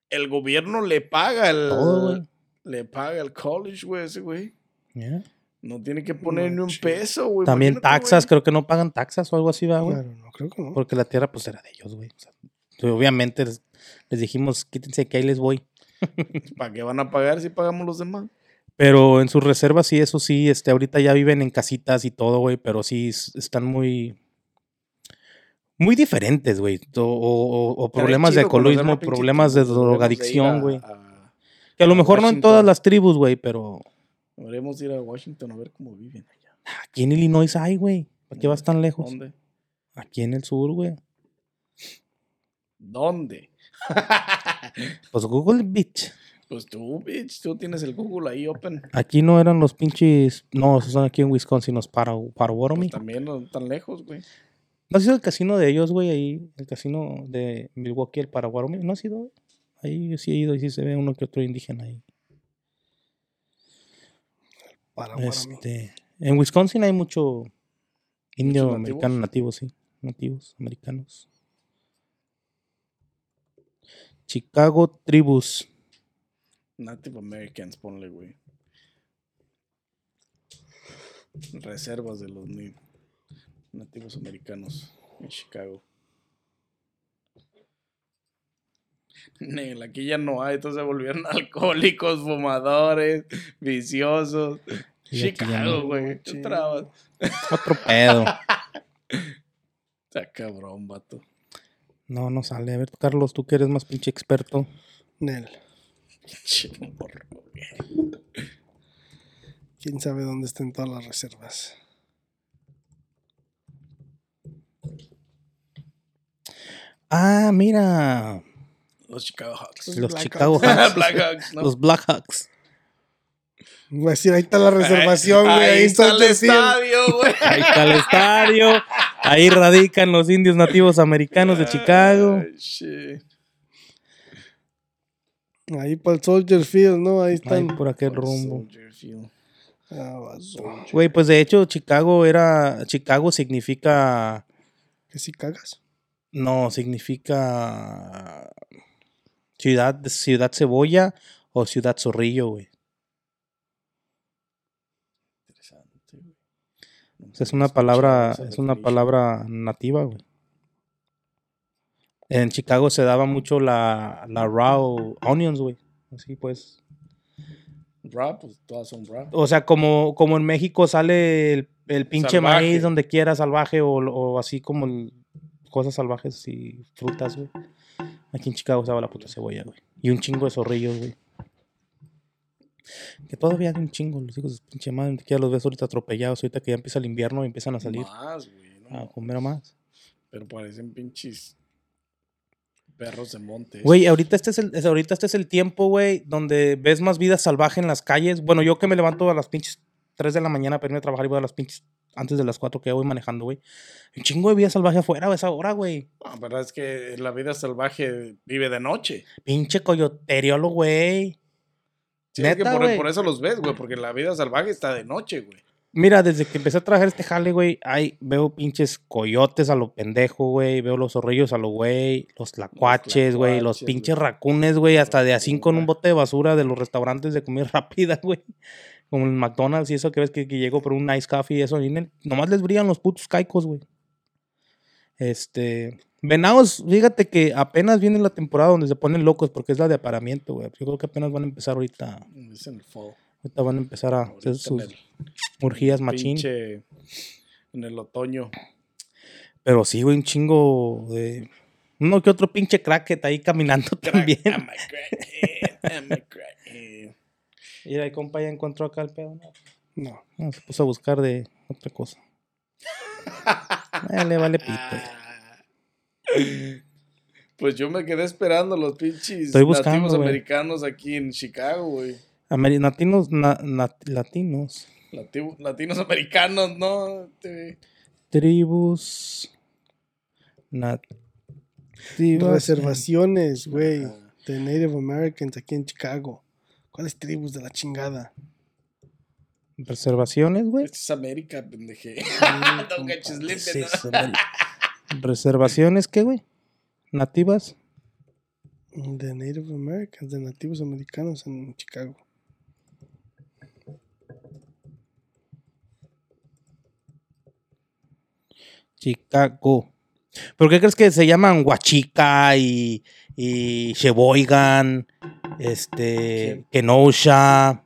el gobierno le paga el. Todo. Le paga el college, güey, ese güey. Yeah. No tiene que poner ni un peso, güey. También imagínate, taxas, güey. creo que no pagan taxas o algo así, ¿verdad, güey? Claro, no, creo que no. Porque la tierra pues era de ellos, güey. O sea, obviamente les, les dijimos, quítense que ahí les voy. ¿Para qué van a pagar si pagamos los demás? Pero en sus reservas sí, eso sí, este, ahorita ya viven en casitas y todo, güey, pero sí están muy, muy diferentes, güey. O, o- o problemas de chido alcoholismo, problemas de drogadicción, güey. Que a lo mejor no en todas Washington. las tribus, güey, pero Deberíamos ir a Washington a ver cómo viven allá. aquí en Illinois hay, güey. ¿Para qué vas tan lejos? ¿Dónde? Aquí en el sur, güey. ¿Dónde? Pues Google Beach. Pues tú, bitch, tú tienes el Google ahí open. Aquí no eran los pinches. No, esos son aquí en Wisconsin, los para, Potawatomi. Pues también no tan lejos, güey. ¿No ha sido el casino de ellos, güey? Ahí, el casino de Milwaukee, el Paraguay. ¿No ha sido? güey? Ahí sí he ido y sí se ve uno que otro indígena ahí. Para, para mí. Este, en Wisconsin hay mucho indio ¿Muchos americano nativo, sí. Nativos americanos. Chicago Tribus. Native Americans, ponle, güey. Reservas de los ni- nativos americanos en Chicago. Nel, aquí ya no hay, entonces se volvieron alcohólicos, fumadores, viciosos. Y Chicago, no. güey. Tú trabas. Otro pedo. Está cabrón, vato. No, no sale. A ver, Carlos, tú que eres más pinche experto. Nel. Che, morro, güey. Quién sabe dónde estén todas las reservas. Ah, mira. Los Chicago Hawks. Los Los Blackhawks. Chicago Hawks. Los Blackhawks. Voy a decir, ahí está la reservación, güey. Ahí, Ahí, está el estadio, güey. Ahí está el estadio. Ahí radican los indios nativos americanos de Chicago. Ay, shit. Ahí para el Soldier Field, ¿no? Ahí Ahí están. por aquel rumbo. Ah. Güey, pues de hecho Chicago era... Chicago significa... ¿Que si cagas? No, significa... Ciudad, ciudad cebolla o ciudad zorrillo, güey. Interesante, güey. No es una palabra, es una palabra nativa, güey. En Chicago se daba mucho la, la raw onions, güey. Así pues. Rap, pues todas son rap. O sea, como, como en México sale el, el pinche Salvaje. maíz donde quiera, salvaje, o, o así como el, cosas salvajes y frutas, güey. Aquí en Chicago usaba la puta cebolla, güey. Y un chingo de zorrillos, güey. Que todavía hay un chingo, los hijos de pinche madre. Que ya los ves ahorita atropellados. Ahorita que ya empieza el invierno y empiezan a salir Más, güey. ¿no? a comer más. Pero parecen pinches perros de monte. Güey, ahorita este es el, ahorita este es el tiempo, güey, donde ves más vida salvaje en las calles. Bueno, yo que me levanto a las pinches 3 de la mañana para irme a trabajar y voy a las pinches antes de las 4 que voy manejando, güey. Un chingo de vida salvaje afuera a esa hora, güey. La verdad es que la vida salvaje vive de noche. Pinche coyoteriolo, güey. Sí, es que Neta, por, por eso los ves, güey, porque la vida salvaje está de noche, güey. Mira, desde que empecé a trabajar este jale, güey, ahí veo pinches coyotes a lo pendejo, güey. Veo los zorrillos a lo güey. Los tlacuaches, güey. Los pinches racunes, güey. Hasta de así con un Racuna. bote de basura de los restaurantes de comida rápida, güey. Como el McDonald's y eso que ves que, que llegó por un nice coffee y eso. y el- nomás les brillan los putos caicos, güey. Este. Venados, fíjate que apenas viene la temporada donde se ponen locos porque es la de aparamiento, güey. Yo creo que apenas van a empezar ahorita. Es en el fall. Ahorita van a empezar a hacer Ahorita sus el orgías machín. pinche- en el otoño. Pero sí, güey, un chingo de. Uno que otro pinche cracket ahí caminando también. I'm a crackhead, I'm a crackhead. Mira, el compa ya encontró acá el pedo. ¿no? No. No, se puso a buscar de otra cosa. Eh, le vale pito. Ah. Pues yo me quedé esperando los pinches Estoy buscando, nativos americanos aquí en Chicago, güey. Ameri- latinos, na- na- latinos. Lativo- latinos americanos, ¿no? Tribus. Nativas. Reservaciones, güey. De Native Americans aquí en Chicago. ¿Cuáles tribus de la chingada? Reservaciones, güey. Esto es América, pendeje. ¿no? sí, vale. Reservaciones, ¿qué, güey? Nativas. De Native Americans, de nativos americanos en Chicago. Chicago. ¿Por qué crees que se llaman Huachica y, y Sheboygan, este, Kenosha?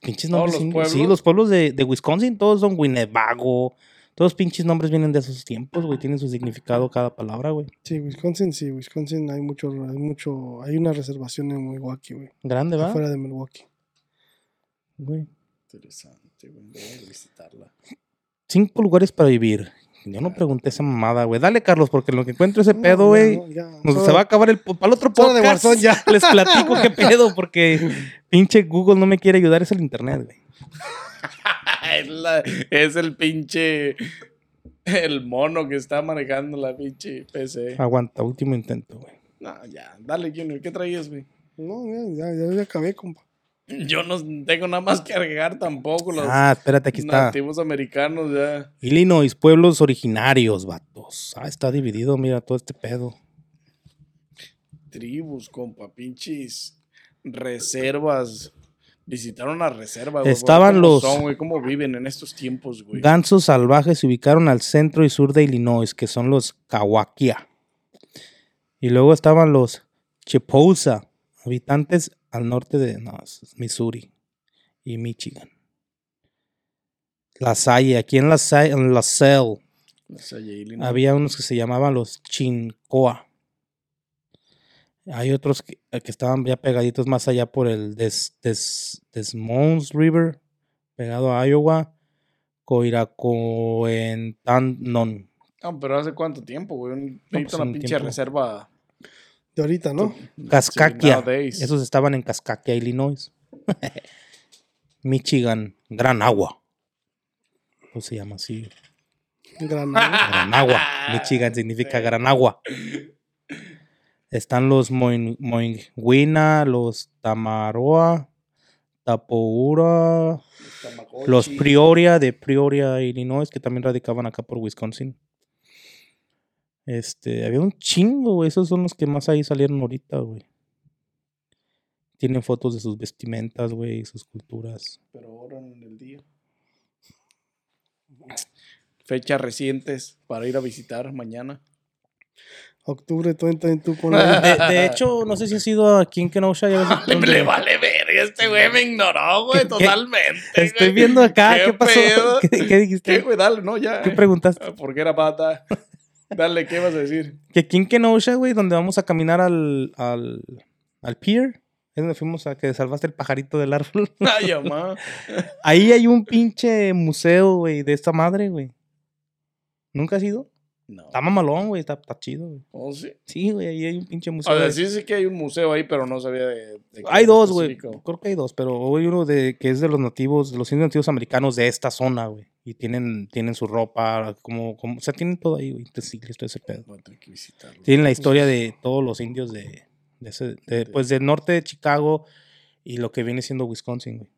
Pinches ¿Todos nombres. los pueblos? Sí, los pueblos de, de Wisconsin, todos son Winnebago. Todos pinches nombres vienen de esos tiempos, güey. Tienen su significado cada palabra, güey. Sí, Wisconsin, sí, Wisconsin hay mucho, hay mucho, hay una reservación en Milwaukee, güey. Grande, ¿va? Afuera de Milwaukee. Güey. Interesante, güey. Voy a visitarla. Cinco lugares para vivir. Yo no pregunté esa mamada, güey. Dale, Carlos, porque en lo que encuentro ese No, pedo, güey. no, se va a acabar el para el otro de podcast. Warzone ya. Les platico qué pedo porque pinche Google no me quiere ayudar, es el internet, güey. es, la- es el pinche. El mono que está manejando la pinche PC. Aguanta, último intento, güey. No, ya. Dale, Junior. ¿Qué traías, güey? No, ya, ya, ya acabé, compa. Yo no tengo nada más que agregar tampoco. Los Ah, espérate, aquí está. nativos americanos ya. Illinois, pueblos originarios, vatos. Ah, está dividido, mira, todo este pedo. Tribus, compa. Pinches reservas. Visitaron las reservas. güey, Estaban ¿cómo los- son, güey? ¿Cómo viven en estos tiempos, güey? Gansos salvajes se ubicaron al centro y sur de Illinois, que son los Kawakia. Y luego estaban los Chipousa, habitantes al norte de no, Missouri y Michigan. La Salle, aquí en la Salle, en la sea, Yailin, ¿no? había unos que se llamaban los Chincoa. Hay otros que, eh, que estaban ya pegaditos más allá por el Des, Des, Des Moines River, pegado a Iowa, Coiracoentanon. Ah, pero ¿hace cuánto tiempo, güey? Un- Necesito pues, una un pinche tiempo. reserva. De ahorita, ¿no? Nowadays. Esos estaban en Cascaquia, Illinois. Michigan, Gran Agua. ¿Cómo se llama así? Gran Agua. Michigan significa Sí. Gran Agua. Están los Moin- Moingüina, los Tamaroa, Tapoura, los. Prioria de Prioria, Illinois, que también radicaban acá por Wisconsin. Este, había un chingo, güey. Esos son los que más ahí salieron ahorita, güey. Tienen fotos de sus vestimentas, güey, sus culturas. Pero ahora en el día. Fechas recientes para ir a visitar mañana. Octubre 2022 con De, la... de hecho, no sé si ha sido aquí en Kenosha. Ya ves Le, le vale ver, este güey me ignoró, güey, ¿Qué- qué? totalmente. Estoy güey. viendo acá. ¿Qué, pasó? ¿Qué, qué ¿Qué, dijiste? güey? Dale, no, ya. ¿Qué preguntaste? ¿Por qué era pata? Dale, ¿qué vas a decir? Que aquí en Kenosha, güey, donde vamos a caminar al, al, al pier, es donde fuimos a que salvaste el pajarito del árbol. Ay, mamá. Ahí hay un pinche museo, güey, de esta madre, güey. ¿Nunca has ido? No. Está mamalón, güey, está, está chido, güey. ¿Oh, sí? Sí, güey, ahí hay un pinche museo. O sea, sí sé que hay un museo ahí, pero no sabía de... de qué Hay dos, güey. Creo que hay dos, pero hay uno de que es de los nativos, de los indios nativos americanos de esta zona, güey. Y tienen, tienen su ropa, como, como, o sea, tienen todo ahí, güey. Utensilios, todo ese pedo. Que visitarlo. Tienen la historia de todos los indios de, de ese, de, pues del norte de Chicago y lo que viene siendo Wisconsin, güey.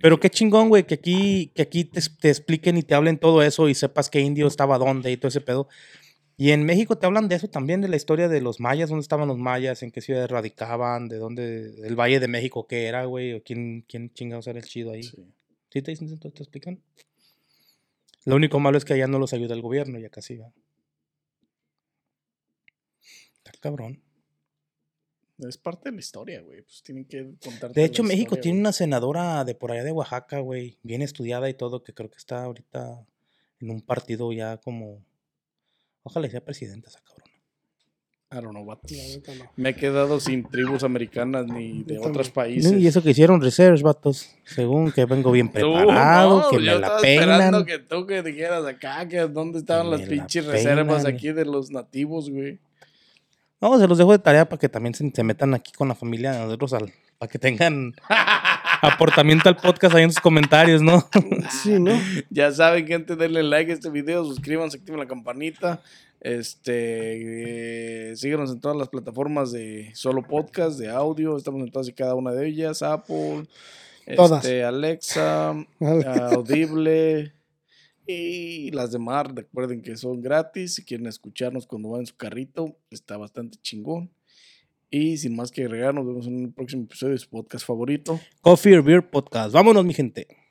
Pero qué chingón, güey, que aquí, que aquí te, te expliquen y te hablen todo eso y sepas qué indio estaba dónde y todo ese pedo. Y en México te hablan de eso también, de la historia de los mayas, dónde estaban los mayas, en qué ciudades radicaban, de dónde, el Valle de México qué era, güey, o quién, quién chingados era el chido ahí. Sí. ¿Sí te dicen, te, te explican? Lo único malo es que allá no los ayuda el gobierno, ya casi va. Está cabrón. Es parte de la historia, güey. Pues tienen que contarte De hecho, México historia, tiene güey. una senadora de por allá de Oaxaca, güey, bien estudiada y todo, que creo que está ahorita en un partido ya como... Ojalá sea presidenta esa cabrona. I don't know, no. Me he quedado sin tribus americanas ni de Yo otros también. países. Y eso que hicieron research, vatos. Según que vengo bien preparado, no, que yo me la estaba esperando peinan. que tú que dijeras acá que dónde estaban Que las la pinches reservas aquí de los nativos, güey. No, se los dejo de tarea para que también se, se metan aquí con la familia de nosotros, al, para que tengan aportamiento al podcast ahí en sus comentarios, ¿no? Sí, ¿no? Ya saben, gente, denle like a este video, suscríbanse, activen la campanita. Este, eh, síganos en todas las plataformas de solo podcast, de audio. Estamos en todas y cada una de ellas: Apple, Todas. este, Alexa, Audible y las demás. Recuerden que son gratis. Si quieren escucharnos cuando van en su carrito, está bastante chingón. Y sin más que agregar, nos vemos en un próximo episodio de su podcast favorito. Coffee or Beer Podcast. Vámonos, mi gente.